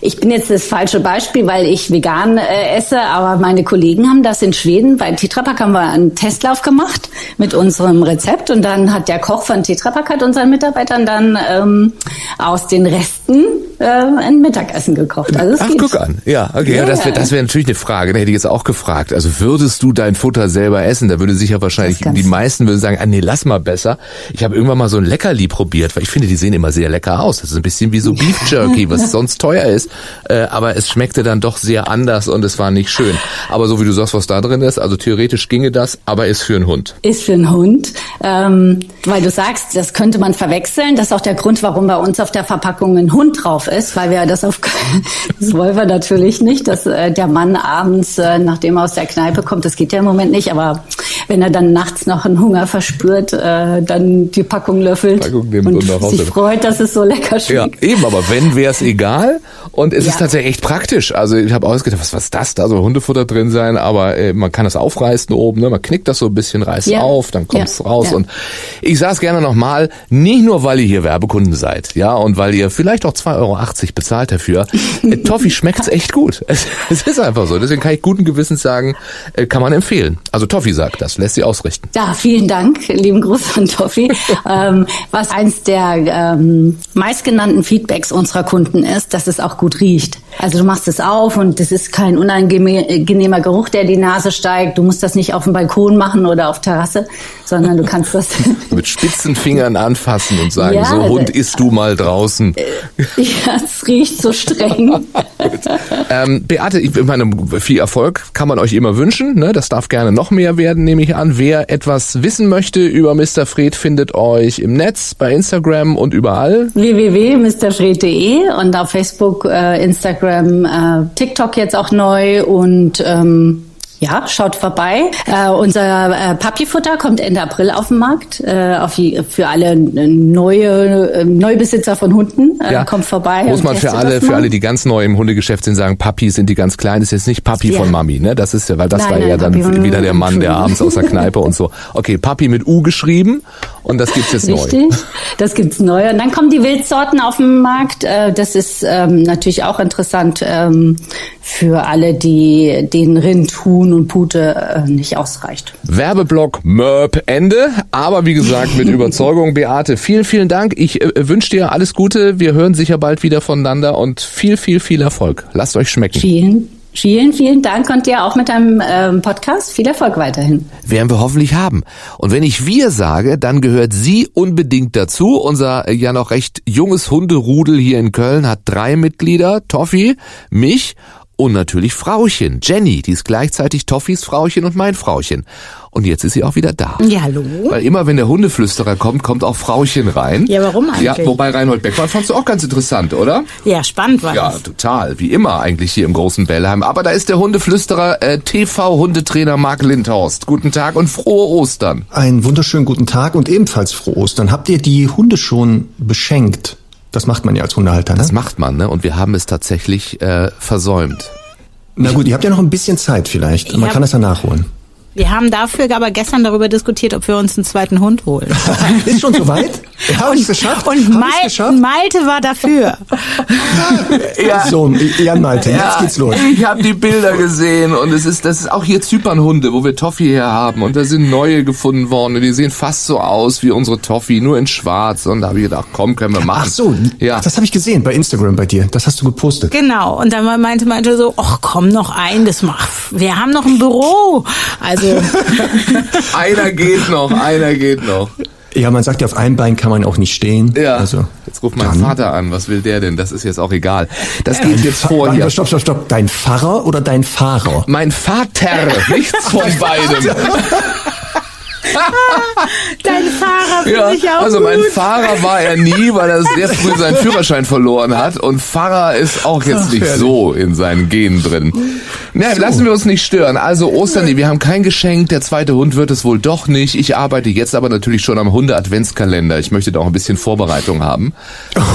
ich bin jetzt das falsche Beispiel, weil ich vegan äh, esse, aber meine Kollegen haben das in Schweden. Bei Tetra Pak haben wir einen Testlauf gemacht mit unserem Rezept und dann hat der Koch von Tetra Pak hat unseren Mitarbeitern dann ähm, aus den Resten äh, ein Mittagessen gekocht. Also Ach, geht. guck an. Ja, okay. Ja, das wäre das wär natürlich eine Frage. Da hätte ich jetzt auch gefragt. Also würdest du dein Futter selber essen? Da würde sicher wahrscheinlich, die meisten würden sagen, ah, nee, lass mal besser. Ich habe irgendwann mal so ein Leckerli probiert, weil ich finde, die sehen immer sehr lecker aus. Das ist ein bisschen wie so Beef Jerky, was sonst teuer ist. Äh, aber es schmeckte dann doch sehr anders und es war nicht schön. Aber so wie du sagst, was da drin ist, also theoretisch ginge das, aber ist für einen Hund. ist für einen Hund, ähm, weil du sagst, das könnte man verwechseln. Das ist auch der Grund, warum bei uns auf der Verpackung ein Hund drauf ist, weil wir das auf das wollen wir natürlich nicht, dass äh, der Mann abends, äh, nachdem er aus der Kneipe kommt, das geht ja im Moment nicht, aber wenn er dann nachts noch einen Hunger verspürt, äh, dann die Packung löffelt Packung und, sich freut, dass es so lecker schmeckt. Ja, eben, aber wenn, wäre es egal. Und es Ja. ist tatsächlich echt praktisch. Also ich habe ausgedacht, was, was ist das? Da soll Hundefutter drin sein, aber äh, man kann das aufreißen oben, ne? man knickt das so ein bisschen, reißt Ja. auf, dann kommt's Ja. raus. Und ich sage es gerne nochmal, nicht nur, weil ihr hier Werbekunden seid, ja, und weil ihr vielleicht auch 2,80 Euro bezahlt dafür. äh, Toffee schmeckt's echt gut. Es, es ist einfach so. Deswegen kann ich guten Gewissens sagen, äh, kann man empfehlen. Also Toffee sagt das, lässt sie ausrichten. Ja, vielen Dank, lieben Gruß an Toffi. ähm, was eins der ähm, meistgenannten Feedbacks unserer Kunden ist, dass es auch gut riecht. Also du machst es auf und es ist kein unangenehmer Geruch, der die Nase steigt. Du musst das nicht auf dem Balkon machen oder auf Terrasse, sondern du kannst das Mit spitzen Fingern anfassen und sagen, Ja, so also- Hund, isst du mal draußen. ja, es riecht so streng. Ähm, Beate, ich meine, viel Erfolg kann man euch immer wünschen. Ne? Das darf gerne noch mehr werden, nehme ich an. Wer etwas wissen möchte über Mr. Fred, findet euch im Netz, bei Instagram und überall. www.mrfred.de und auf Facebook, äh, Instagram, äh, TikTok jetzt auch neu und ähm, ja, schaut vorbei. Äh, unser äh, Papifutter kommt Ende April auf den Markt. Äh, auf die, für alle neue äh, Neubesitzer von Hunden. Äh, Kommt vorbei. Muss man für alle, für alle, die ganz neu im Hundegeschäft sind, sagen, Papi sind die ganz klein. Das ist jetzt nicht Papi Ja. von Mami, ne? Das ist ja, weil das Nein, war nein, ja dann Papi wieder der Mann, der abends aus der Kneipe und so. Okay, Papi mit U geschrieben und das gibt's jetzt neu. Richtig, das gibt's neu. Und dann kommen die Wildsorten auf den Markt. Äh, Das ist ähm, natürlich auch interessant ähm, für alle, die den Rind, Huhn und Pute äh, nicht ausreicht. Werbeblock Merp Ende. Aber wie gesagt, mit Überzeugung, Beate, vielen, vielen Dank. Ich äh, wünsche dir alles Gute. Wir hören sicher bald wieder voneinander und viel, viel, viel Erfolg. Lasst euch schmecken. Vielen, vielen, vielen Dank und dir auch mit deinem ähm, Podcast. Viel Erfolg weiterhin. Werden wir hoffentlich haben. Und wenn ich wir sage, dann gehört sie unbedingt dazu. Unser äh, ja noch recht junges Hunderudel hier in Köln hat drei Mitglieder. Toffi, mich und natürlich Frauchen, Jenny, die ist gleichzeitig Toffis Frauchen und mein Frauchen. Und jetzt ist sie auch wieder da. Ja, hallo. Weil immer wenn der Hundeflüsterer kommt, kommt auch Frauchen rein. Ja, warum eigentlich? Ja, wobei Reinhold Beckmann fandst du auch ganz interessant, oder? Ja, spannend war Ja, das. total. Wie immer eigentlich hier im großen Bellheim. Aber da ist der Hundeflüsterer äh, TV-Hundetrainer Marc Lindhorst. Guten Tag und frohe Ostern. Einen wunderschönen guten Tag und ebenfalls frohe Ostern. Habt ihr die Hunde schon beschenkt? Das macht man ja als Hundehalter, ne? Das macht man, ne? Und wir haben es tatsächlich äh, versäumt. Na gut, ihr habt ja noch ein bisschen Zeit vielleicht. Man Ja. kann das ja nachholen. Wir haben dafür aber gestern darüber diskutiert, ob wir uns einen zweiten Hund holen. Ist schon soweit? Hab ich's geschafft? Und Mal geschafft? Malte war dafür. So, Jan Malte, jetzt geht's los. Ich habe die Bilder gesehen und es ist, das ist auch hier Zypernhunde, wo wir Toffee her haben und da sind neue gefunden worden und die sehen fast so aus wie unsere Toffee, nur in schwarz und da habe ich gedacht, komm, können wir machen. Ach so, ja. das habe ich gesehen bei Instagram bei dir. Das hast du gepostet. Genau. Und dann meinte Malte so, ach komm noch ein, das macht, wir haben noch ein Büro. Also, einer geht noch, einer geht noch. Ja, man sagt ja, auf einem Bein kann man auch nicht stehen. Ja. Also, jetzt ruft mein Vater an. Was will der denn? Das ist jetzt auch egal. Das geht jetzt vor Warte, hier. Stopp, stopp, stopp. Dein Pfarrer oder dein Fahrer? Mein Vater, nichts von beidem. dein Fahrer finde Ja, ich auch also mein gut. Fahrer war er nie, weil er sehr früh seinen Führerschein verloren hat und Pfarrer ist auch jetzt nicht so in seinen Genen drin. Na, lassen wir uns nicht stören. Also Ostern, nee, wir haben kein Geschenk, der zweite Hund wird es wohl doch nicht. Ich arbeite jetzt aber natürlich schon am Hunde-Adventskalender. Ich möchte da auch ein bisschen Vorbereitung haben.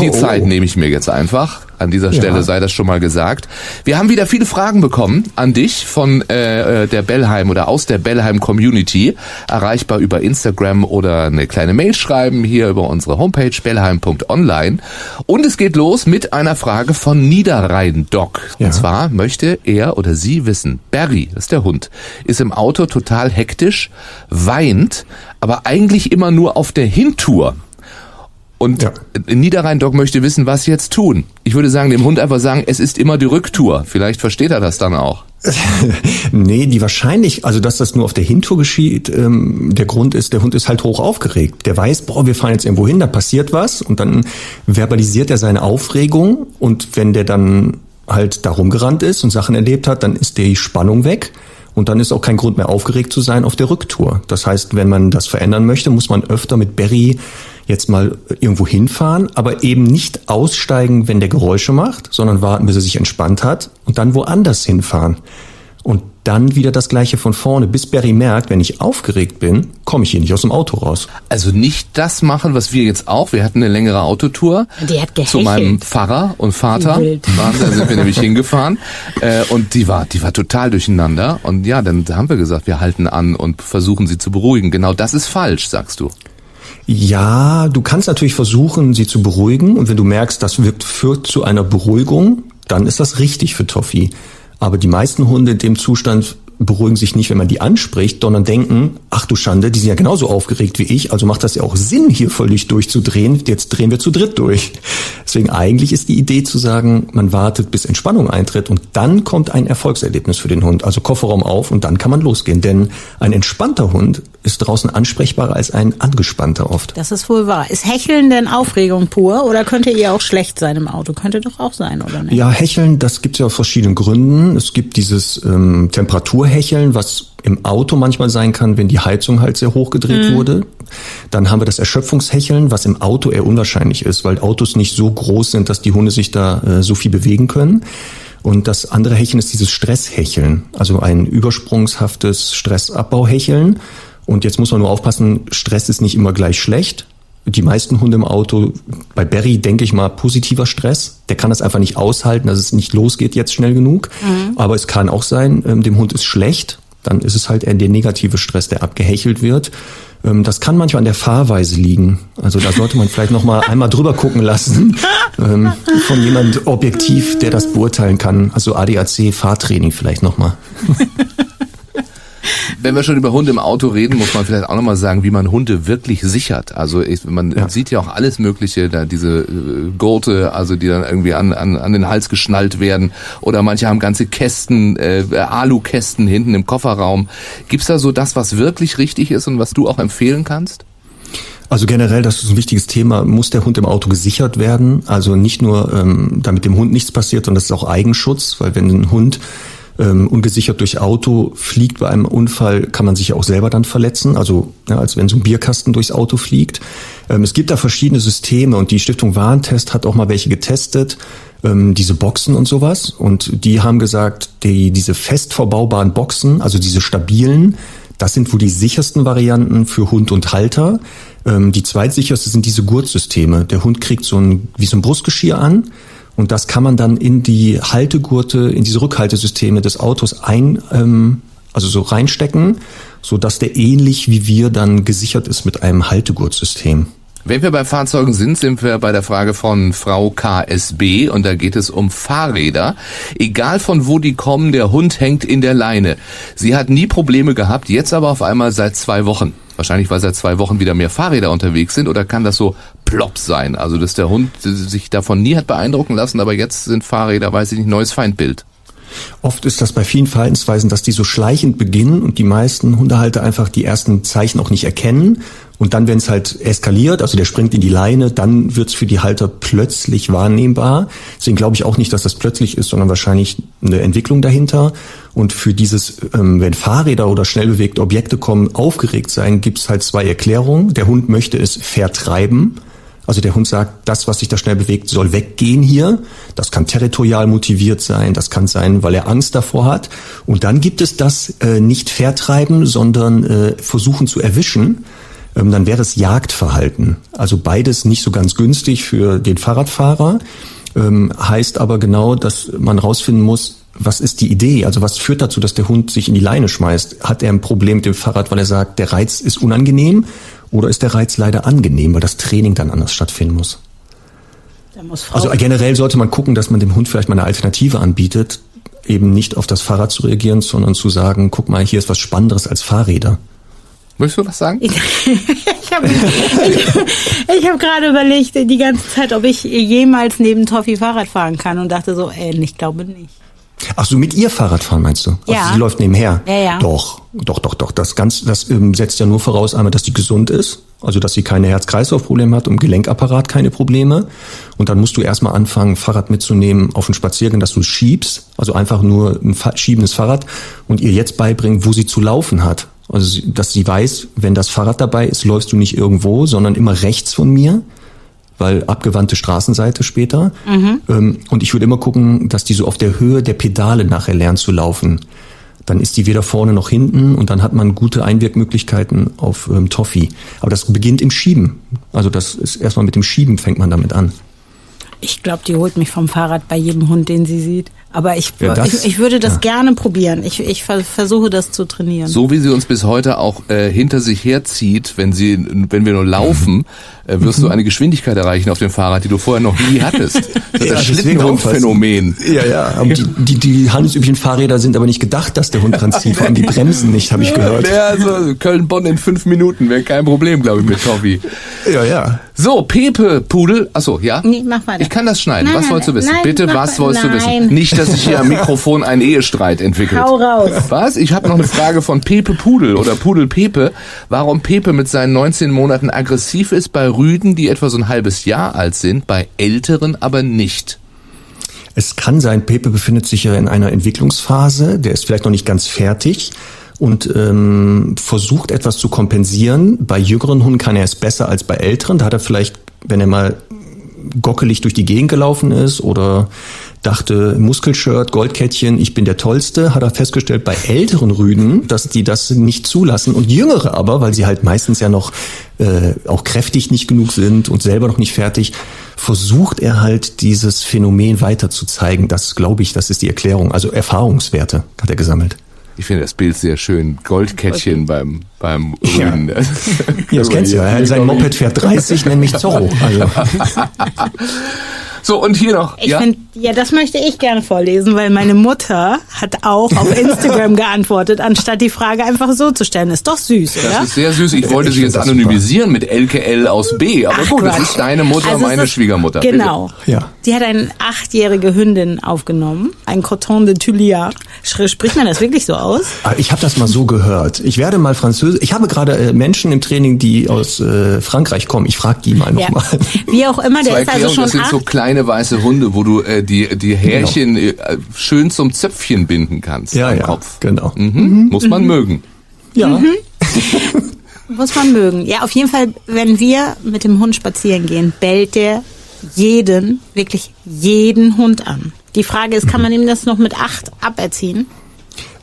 Die Oh. Zeit nehme ich mir jetzt einfach. An dieser Stelle Ja. sei das schon mal gesagt. Wir haben wieder viele Fragen bekommen an dich von äh, äh, der Bellheim oder aus der Bellheim Community. Erreichbar über Instagram oder eine kleine Mail schreiben hier über unsere Homepage bellheim.online. Und es geht los mit einer Frage von Niederrhein-Doc. Ja. Und zwar möchte er oder sie wissen, Barry, das ist der Hund, ist im Auto total hektisch, weint, aber eigentlich immer nur auf der Hintour. Und Ja. Niederrhein-Doc möchte wissen, was jetzt tun. Ich würde sagen, dem Hund einfach sagen, es ist immer die Rücktour. Vielleicht versteht er das dann auch. Nee, die wahrscheinlich, also dass das nur auf der Hintour geschieht, ähm, der Grund ist, der Hund ist halt hoch aufgeregt. Der weiß, boah, wir fahren jetzt irgendwo hin, da passiert was und dann verbalisiert er seine Aufregung und wenn der dann halt da rumgerannt ist und Sachen erlebt hat, dann ist die Spannung weg und dann ist auch kein Grund mehr aufgeregt zu sein auf der Rücktour. Das heißt, wenn man das verändern möchte, muss man öfter mit Barry jetzt mal irgendwo hinfahren, aber eben nicht aussteigen, wenn der Geräusche macht, sondern warten, bis er sich entspannt hat und dann woanders hinfahren. Und dann wieder das gleiche von vorne, bis Barry merkt, wenn ich aufgeregt bin, komme ich hier nicht aus dem Auto raus. Also nicht das machen, was wir jetzt auch. Wir hatten eine längere Autotour Die hat zu meinem gehechelt. Pfarrer und Vater. Da sind wir nämlich hingefahren. Äh, und die war, die war total durcheinander. Und ja, dann haben wir gesagt, wir halten an und versuchen sie zu beruhigen. Genau das ist falsch, sagst du. Ja, du kannst natürlich versuchen, sie zu beruhigen. Und wenn du merkst, das wirkt, führt zu einer Beruhigung, dann ist das richtig für Toffi. Aber die meisten Hunde in dem Zustand beruhigen sich nicht, wenn man die anspricht, sondern denken, ach du Schande, die sind ja genauso aufgeregt wie ich, also macht das ja auch Sinn, hier völlig durchzudrehen. Jetzt drehen wir zu dritt durch. Deswegen eigentlich ist die Idee zu sagen, man wartet, bis Entspannung eintritt und dann kommt ein Erfolgserlebnis für den Hund. Also Kofferraum auf und dann kann man losgehen. Denn ein entspannter Hund ist draußen ansprechbarer als ein angespannter oft. Das ist wohl wahr. Ist Hecheln denn Aufregung pur oder könnte ihr auch schlecht sein im Auto? Könnte doch auch sein, oder nicht? Ja, Hecheln, das gibt's ja aus verschiedenen Gründen. Es gibt dieses ähm, Temperaturhecheln, was im Auto manchmal sein kann, wenn die Heizung halt sehr hoch gedreht wurde. Dann haben wir das Erschöpfungshecheln, was im Auto eher unwahrscheinlich ist, weil Autos nicht so groß sind, dass die Hunde sich da äh, so viel bewegen können. Und das andere Hecheln ist dieses Stresshecheln, also ein übersprungshaftes Stressabbauhecheln. Und jetzt muss man nur aufpassen, Stress ist nicht immer gleich schlecht. Die meisten Hunde im Auto, bei Barry denke ich mal positiver Stress. Der kann das einfach nicht aushalten, dass es nicht losgeht jetzt schnell genug. Aber es kann auch sein, ähm, dem Hund ist schlecht. Dann ist es halt eher der negative Stress, der abgehechelt wird. Ähm, Das kann manchmal an der Fahrweise liegen. Also da sollte man vielleicht noch mal einmal drüber gucken lassen ähm, von jemand objektiv, der das beurteilen kann. Also ADAC Fahrtraining vielleicht noch mal. Wenn wir schon über Hunde im Auto reden, muss man vielleicht auch nochmal sagen, wie man Hunde wirklich sichert. Also ich, man Ja. sieht ja auch alles Mögliche, da diese äh, Gurte, also die dann irgendwie an, an, an den Hals geschnallt werden. Oder manche haben ganze Kästen, äh, Alukästen hinten im Kofferraum. Gibt's da so das, was wirklich richtig ist und was du auch empfehlen kannst? Also generell, das ist ein wichtiges Thema, muss der Hund im Auto gesichert werden. Also nicht nur, ähm, damit dem Hund nichts passiert, sondern das ist auch Eigenschutz, weil wenn ein Hund ähm, ungesichert durch Auto fliegt bei einem Unfall, kann man sich auch selber dann verletzen. Also ja, als wenn so ein Bierkasten durchs Auto fliegt. Ähm, es gibt da verschiedene Systeme und die Stiftung Warentest hat auch mal welche getestet, ähm, diese Boxen und sowas. Und die haben gesagt, die, diese fest verbaubaren Boxen, also diese stabilen, das sind wohl die sichersten Varianten für Hund und Halter. Ähm, die zweitsicherste sind diese Gurtsysteme. Der Hund kriegt so ein, wie so ein Brustgeschirr an und das kann man dann in die Haltegurte, in diese Rückhaltesysteme des Autos ein, ähm, also so reinstecken, so dass der ähnlich wie wir dann gesichert ist mit einem Haltegurtsystem. Wenn wir bei Fahrzeugen sind, sind wir bei der Frage von Frau KSB und da geht es um Fahrräder. Egal von wo die kommen, der Hund hängt in der Leine. Sie hat nie Probleme gehabt, jetzt aber auf einmal seit zwei Wochen. Wahrscheinlich, weil seit zwei Wochen wieder mehr Fahrräder unterwegs sind oder kann das so plopp sein? Also, dass der Hund sich davon nie hat beeindrucken lassen, aber jetzt sind Fahrräder, weiß ich nicht, neues Feindbild. Oft ist das bei vielen Verhaltensweisen, dass die so schleichend beginnen und die meisten Hundehalter einfach die ersten Zeichen auch nicht erkennen. Und dann, wenn es halt eskaliert, also der springt in die Leine, dann wird es für die Halter plötzlich wahrnehmbar. Deswegen glaube ich auch nicht, dass das plötzlich ist, sondern wahrscheinlich eine Entwicklung dahinter. Und für dieses, ähm, wenn Fahrräder oder schnell bewegte Objekte kommen, aufgeregt sein, gibt es halt zwei Erklärungen. Der Hund möchte es vertreiben. Also der Hund sagt, das, was sich da schnell bewegt, soll weggehen hier. Das kann territorial motiviert sein, das kann sein, weil er Angst davor hat. Und dann gibt es das äh, nicht vertreiben, sondern äh, versuchen zu erwischen. Ähm, dann wäre es Jagdverhalten. Also beides nicht so ganz günstig für den Fahrradfahrer. Ähm, heißt aber genau, dass man rausfinden muss, was ist die Idee? Also was führt dazu, dass der Hund sich in die Leine schmeißt? Hat er ein Problem mit dem Fahrrad, weil er sagt, der Reiz ist unangenehm? Oder ist der Reiz leider angenehm, weil das Training dann anders stattfinden muss? Muss Also generell sollte man gucken, dass man dem Hund vielleicht mal eine Alternative anbietet, eben nicht auf das Fahrrad zu reagieren, sondern zu sagen, guck mal, hier ist was Spannenderes als Fahrräder. Möchtest du was sagen? ich habe ich hab gerade überlegt die ganze Zeit, ob ich jemals neben Toffi Fahrrad fahren kann und dachte so, äh, ich glaube nicht. Ach so, mit ihr Fahrrad fahren meinst du? Ja. Also sie läuft nebenher. Ja, ja. Doch, doch, doch, doch. Das ganz, das ähm, setzt ja nur voraus einmal, dass die gesund ist, also dass sie keine Herz-Kreislauf-Probleme hat, im Gelenkapparat keine Probleme. Und dann musst du erstmal anfangen, Fahrrad mitzunehmen auf den Spaziergang, dass du es schiebst, also einfach nur ein fa schiebendes Fahrrad und ihr jetzt beibringen, wo sie zu laufen hat. Also, dass sie weiß, wenn das Fahrrad dabei ist, läufst du nicht irgendwo, sondern immer rechts von mir weil abgewandte Straßenseite später. Ähm, und ich würde immer gucken, dass die so auf der Höhe der Pedale nachher lernt zu laufen. dann ist die weder vorne noch hinten und dann hat man gute Einwirkmöglichkeiten auf ähm, Toffee. Aber das beginnt im Schieben. Also das ist erstmal mit dem Schieben fängt man damit an. Ich glaube, die holt mich vom Fahrrad bei jedem Hund, den sie sieht. Aber ich, Ja, das- ich, ich würde das ja. gerne probieren. Ich, ich ver- versuche das zu trainieren. So wie sie uns bis heute auch äh, hinter sich herzieht, wenn sie, wenn wir nur laufen, äh, wirst du eine Geschwindigkeit erreichen auf dem Fahrrad, die du vorher noch nie hattest. Das ist Ja, das Schlittenhund-Phänomen. Ja, ja. Aber die, die, die handelsüblichen Fahrräder sind aber nicht gedacht, dass der Hund dran zieht. Vor allem die Bremsen nicht, habe ich gehört. Ja, also Köln-Bonn in fünf Minuten wäre kein Problem, glaube ich, mit Toffee. Ja, ja. So, Pepe, Pudel. Achso, ja? Nee, mach weiter. Ich kann das schneiden. Nein, was wolltest du wissen? nein, Bitte, was wolltest du nein. wissen? Nicht, dass sich hier am Mikrofon ein Ehestreit entwickelt. Hau raus. Was? Ich habe noch eine Frage von Pepe Pudel oder Pudel Pepe. Warum Pepe mit seinen 19 Monaten aggressiv ist bei Rüden, die etwa so ein halbes Jahr alt sind, bei Älteren aber nicht. Es kann sein, Pepe befindet sich ja in einer Entwicklungsphase, der ist vielleicht noch nicht ganz fertig und ähm, versucht etwas zu kompensieren. Bei jüngeren Hunden kann er es besser als bei älteren. Da hat er vielleicht, wenn er mal gockelig durch die Gegend gelaufen ist oder dachte Muskelshirt, Goldkettchen, ich bin der Tollste, hat er festgestellt bei älteren Rüden, dass die das nicht zulassen und jüngere aber, weil sie halt meistens ja noch äh, auch kräftig nicht genug sind und selber noch nicht fertig, versucht er halt dieses Phänomen weiter zu zeigen. Das glaube ich, das ist die Erklärung. Also Erfahrungswerte hat er gesammelt. Ich finde das Bild sehr schön. Goldkettchen beim, beim Ja. Rüden. Ja, das kennst du ja. Sein Moped fährt 30, nenn mich Zorro. Also, So, und hier noch. Ich ja? finde, ja, das möchte ich gerne vorlesen, weil meine Mutter hat auch auf Instagram geantwortet, anstatt die Frage einfach so zu stellen. Ist doch süß, oder? Das ist sehr süß. Ich wollte Ich sie find jetzt das anonymisieren mit LKL aus B. Aber Ach, gut, das Quatsch. ist deine Mutter, Also meine ist- Schwiegermutter. Genau. Ja. Die hat eine achtjährige Hündin aufgenommen, ein Coton de Tuliard. Sch- Spricht man das wirklich so aus? Aber Ich habe das mal so gehört. Ich werde mal Französisch. Ich habe gerade äh, Menschen im Training, die aus äh, Frankreich kommen. Ich frage die mal Ja. nochmal. Wie auch immer, Zur der ist also Erklärung, schon das sind acht. so kleine weiße Hunde, wo du äh, die, die Härchen äh, schön zum Zöpfchen binden kannst Ja, am ja, Kopf. genau. Mhm. Muss man mögen. Ja. Muss man mögen. Ja, auf jeden Fall, wenn wir mit dem Hund spazieren gehen, bellt der jeden, wirklich jeden Hund an. Die Frage ist, kann man ihm das noch mit acht aberziehen?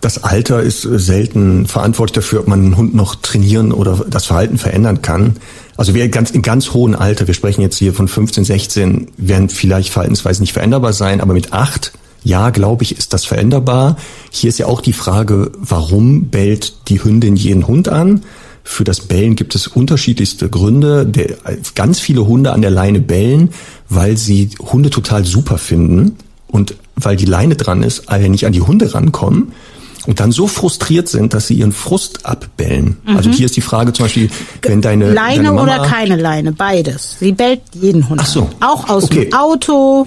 Das Alter ist äh, selten verantwortlich dafür, ob man einen Hund noch trainieren oder das Verhalten verändern kann. Also wir ganz in ganz hohem Alter, wir sprechen jetzt hier von 15, 16, werden vielleicht Verhaltensweisen nicht veränderbar sein, aber mit acht, ja, glaube ich, ist das veränderbar. Hier ist ja auch die Frage, warum bellt die Hündin jeden Hund an? Für das Bellen gibt es unterschiedlichste Gründe. Der, ganz viele Hunde an der Leine bellen, weil sie Hunde total super finden und weil die Leine dran ist, äh, nicht an die Hunde rankommen und dann so frustriert sind, dass sie ihren Frust abbellen. Also hier ist die Frage zum Beispiel, wenn deine Mhm. Leine deine Mama, oder keine Leine, beides. Sie bellt jeden Hund Ach so. Auch aus Okay. dem Auto,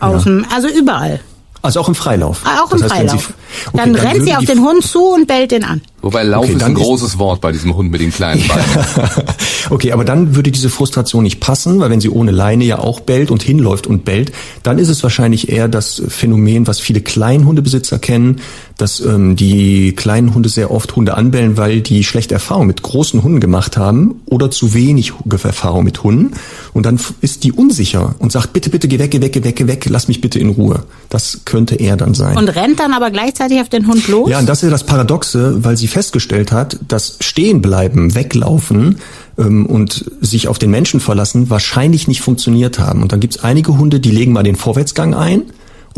aus dem, also überall. Also auch im Freilauf. Ah, Auch im Das heißt, Freilauf. Sie, okay, dann, rennt würde sie auf den Hund zu und bellt den an. Wobei Lauf Okay, ist dann ein großes Wort bei diesem Hund mit den kleinen Beinen. okay, aber dann würde diese Frustration nicht passen, weil wenn sie ohne Leine ja auch bellt und hinläuft und bellt, dann ist es wahrscheinlich eher das Phänomen, was viele Kleinhundebesitzer kennen, dass ähm, die kleinen Hunde sehr oft Hunde anbellen, weil die schlechte Erfahrung mit großen Hunden gemacht haben oder zu wenig Erfahrung mit Hunden. Und dann ist die unsicher und sagt, bitte, bitte, geh weg, geh weg, geh weg, geh weg, lass mich bitte in Ruhe. Das könnte er dann sein. Und rennt dann aber gleichzeitig auf den Hund los? Ja, und das ist ja das Paradoxe, weil sie festgestellt hat, dass Stehenbleiben, Weglaufen ähm, und sich auf den Menschen verlassen wahrscheinlich nicht funktioniert haben. Und dann gibt's einige Hunde, die legen mal den Vorwärtsgang ein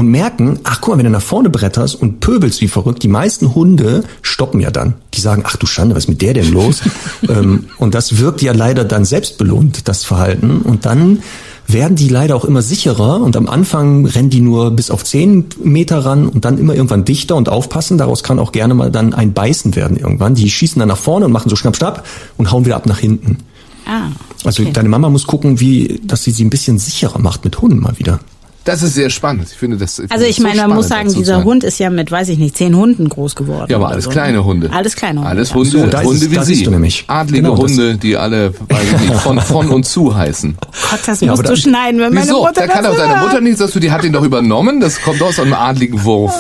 und merken, ach guck mal, wenn du nach vorne bretterst und pöbelst wie verrückt, die meisten Hunde stoppen ja dann. Die sagen, ach du Schande, was ist mit der denn los? ähm, und das wirkt ja leider dann selbstbelohnt, das Verhalten. Und dann werden die leider auch immer sicherer und am Anfang rennen die nur bis auf 10 Meter ran und dann immer irgendwann dichter und aufpassen. Daraus kann auch gerne mal dann ein Beißen werden irgendwann. Die schießen dann nach vorne und machen so schnapp, schnapp und hauen wieder ab nach hinten. Ah, Also okay. deine Mama muss gucken, wie, dass sie sie ein bisschen sicherer macht mit Hunden mal wieder. Das ist sehr spannend. Ich finde das. Also ich so meine, man spannend muss sagen, dieser. Hund ist ja mit, weiß ich nicht, zehn Hunden groß geworden. Ja, aber alles so. kleine Hunde. Alles kleine Hunde. Alles ja. Hunde, So, da ist Hunde es- wie da Sie. siehst du nämlich. Adlige Genau, das- Hunde, die alle, weiß ich nicht, von, von und zu heißen. Gott, das Ja, musst du da- schneiden, wenn meine Wieso? Mutter Da kann das doch deine. Mutter nichts, dass du die hat den doch übernommen. Das kommt aus einem adligen Wurf.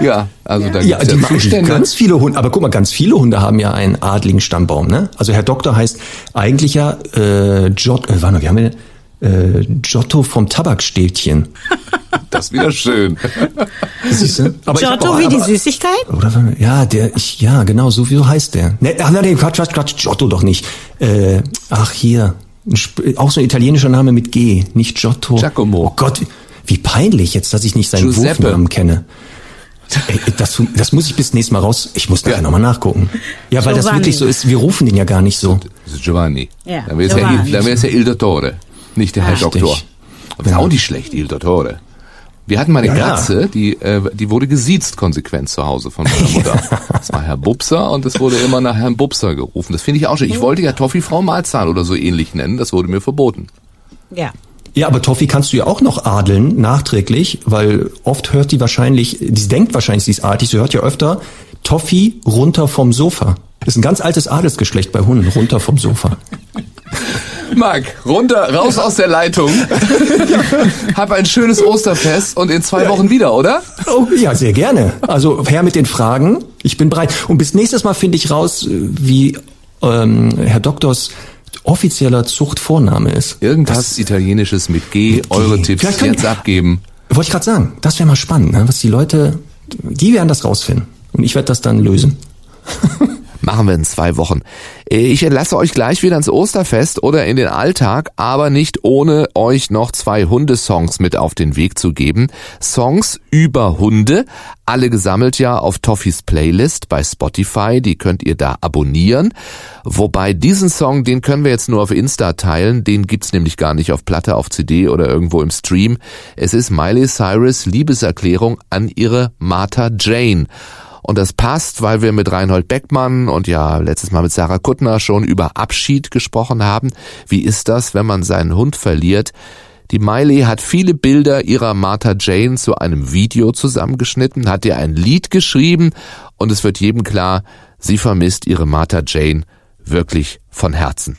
ja. also da Ja, gibt's die ja machen Zustände. ganz viele Hunde, aber guck mal, ganz viele Hunde haben ja einen adligen Stammbaum, ne? Also Herr Doktor heißt eigentlich ja äh, Jot, äh, warte mal, wie haben wir denn? Äh, Giotto vom Tabakstäbchen. Das ist wieder schön. Siehst du? Aber Giotto auch- wie die aber- Süßigkeit? Oder ja, der, ich, ja, genau, so, so heißt der. Ne, ach nein, Quatsch, Quatsch, Quatsch, Giotto doch nicht. Äh, ach hier, auch so ein italienischer Name mit G, nicht Giotto. Giacomo. Oh Gott, wie- wie peinlich jetzt, dass ich nicht seinen Giuseppe. Wurfnamen kenne. Ey, das, das muss ich bis nächstes Mal raus. Ich muss nachher Ja. nochmal nachgucken. Ja, weil das wirklich so ist. Wir rufen den ja gar nicht so. Das ist Giovanni. Ja, Dann wäre es ja, Giovanni. Il- dann wäre es ja Il Dottore, nicht der Herr Richtig. Doktor. Aber ist auch nicht schlecht, Il Dottore. Wir hatten mal eine Ja, ja. Katze, die, äh, die wurde gesiezt konsequent zu Hause von meiner Mutter. Das war Herr Bubser und es wurde immer nach Herrn Bubser gerufen. Das finde ich auch schön. Ich wollte ja Toffifrau Mahlzahl oder so ähnlich nennen, das wurde mir verboten. Ja. Ja, aber Toffi kannst du ja auch noch adeln, nachträglich, weil oft hört die wahrscheinlich, die denkt wahrscheinlich, sie ist artig, sie hört ja öfter Toffi runter vom Sofa. Das ist ein ganz altes Adelsgeschlecht bei Hunden, runter vom Sofa. Marc, runter, raus aus der Leitung. Hab ein schönes Osterfest und in zwei Wochen wieder, oder? Oh, ja, sehr gerne. Also her mit den Fragen. Ich bin bereit. Und bis nächstes Mal finde ich raus, wie ähm, Herr Doktors offizieller Zuchtvorname ist. Irgendwas Italienisches mit G, eure G. Tipps Vielleicht können- jetzt abgeben. Wollte ich gerade sagen. Das wäre mal spannend, ne? was die Leute, die werden das rausfinden. Und ich werde das dann lösen. Machen wir in zwei Wochen. Ich entlasse euch gleich wieder ins Osterfest oder in den Alltag, aber nicht ohne euch noch zwei Hundesongs mit auf den Weg zu geben. Songs über Hunde, alle gesammelt ja auf Toffis Playlist bei Spotify, die könnt ihr da abonnieren. Wobei diesen Song, den können wir jetzt nur auf Insta teilen, den gibt's nämlich gar nicht auf Platte, auf CD oder irgendwo im Stream. Es ist Miley Cyrus Liebeserklärung an ihre Martha Jane. Und das passt, weil wir mit Reinhold Beckmann und ja letztes Mal mit Sarah Kuttner schon über Abschied gesprochen haben. Wie ist das, wenn man seinen Hund verliert? Die Miley hat viele Bilder ihrer Martha Jane zu einem Video zusammengeschnitten, hat ihr ein Lied geschrieben und es wird jedem klar, sie vermisst ihre Martha Jane wirklich von Herzen.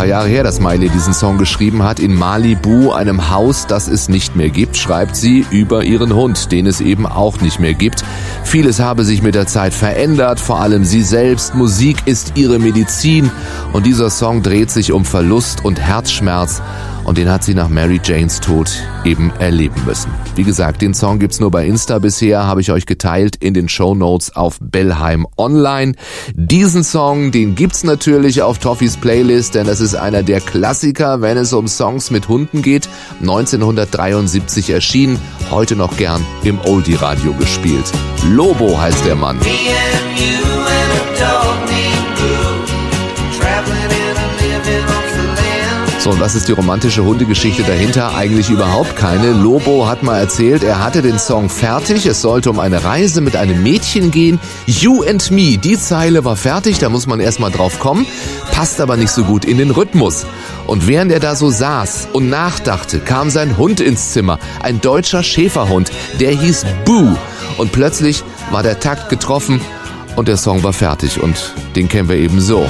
Paar Jahre her, dass Miley diesen Song geschrieben hat. In Malibu, einem Haus, das es nicht mehr gibt, schreibt sie über ihren Hund, den es eben auch nicht mehr gibt. Vieles habe sich mit der Zeit verändert, vor allem sie selbst. Musik ist ihre Medizin und dieser Song dreht sich um Verlust und Herzschmerz und den hat sie nach Mary Janes Tod eben erleben müssen. Wie gesagt, den Song gibt's nur bei Insta bisher, habe ich euch geteilt in den Show Notes auf Bellheim Online. Diesen Song, den gibt's natürlich auf Toffis Playlist, denn das ist einer der Klassiker, wenn es um Songs mit Hunden geht. 1973 erschienen, heute noch gern im Oldie Radio gespielt. Lobo heißt der Mann. So, und was ist die romantische Hundegeschichte dahinter? Eigentlich überhaupt keine. Lobo hat mal erzählt, er hatte den Song fertig. Es sollte um eine Reise mit einem Mädchen gehen. You and Me, die Zeile war fertig, da muss man erstmal drauf kommen. Passt aber nicht so gut in den Rhythmus. Und während er da so saß und nachdachte, kam sein Hund ins Zimmer. Ein deutscher Schäferhund, der hieß Boo. Und plötzlich war der Takt getroffen und der Song war fertig. Und den kennen wir eben so.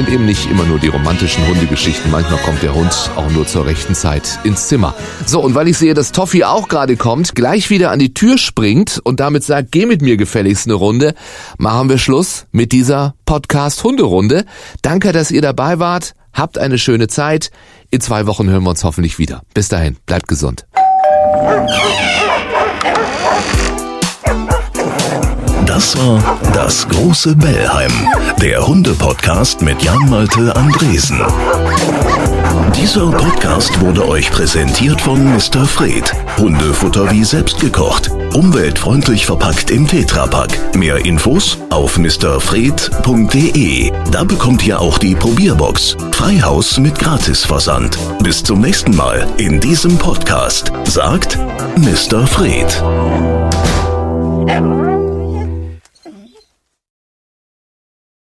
Sind eben nicht immer nur die romantischen Hundegeschichten. Manchmal kommt der Hund auch nur zur rechten Zeit ins Zimmer. So, und weil ich sehe, dass Toffi auch gerade kommt, gleich wieder an die Tür springt und damit sagt, geh mit mir gefälligst eine Runde, machen wir Schluss mit dieser Podcast-Hunderunde. Danke, dass ihr dabei wart. Habt eine schöne Zeit. In zwei Wochen hören wir uns hoffentlich wieder. Bis dahin, bleibt gesund. Das war das große Bellheim, der Hunde-Podcast mit Jan-Malte Andresen. Dieser Podcast wurde euch präsentiert von Mr. Fred. Hundefutter wie selbst gekocht. Umweltfreundlich verpackt im Tetrapack. Mehr Infos auf mrfred.de. Da bekommt ihr auch die Probierbox. Freihaus mit Gratisversand. Bis zum nächsten Mal in diesem Podcast. Sagt Mr. Fred.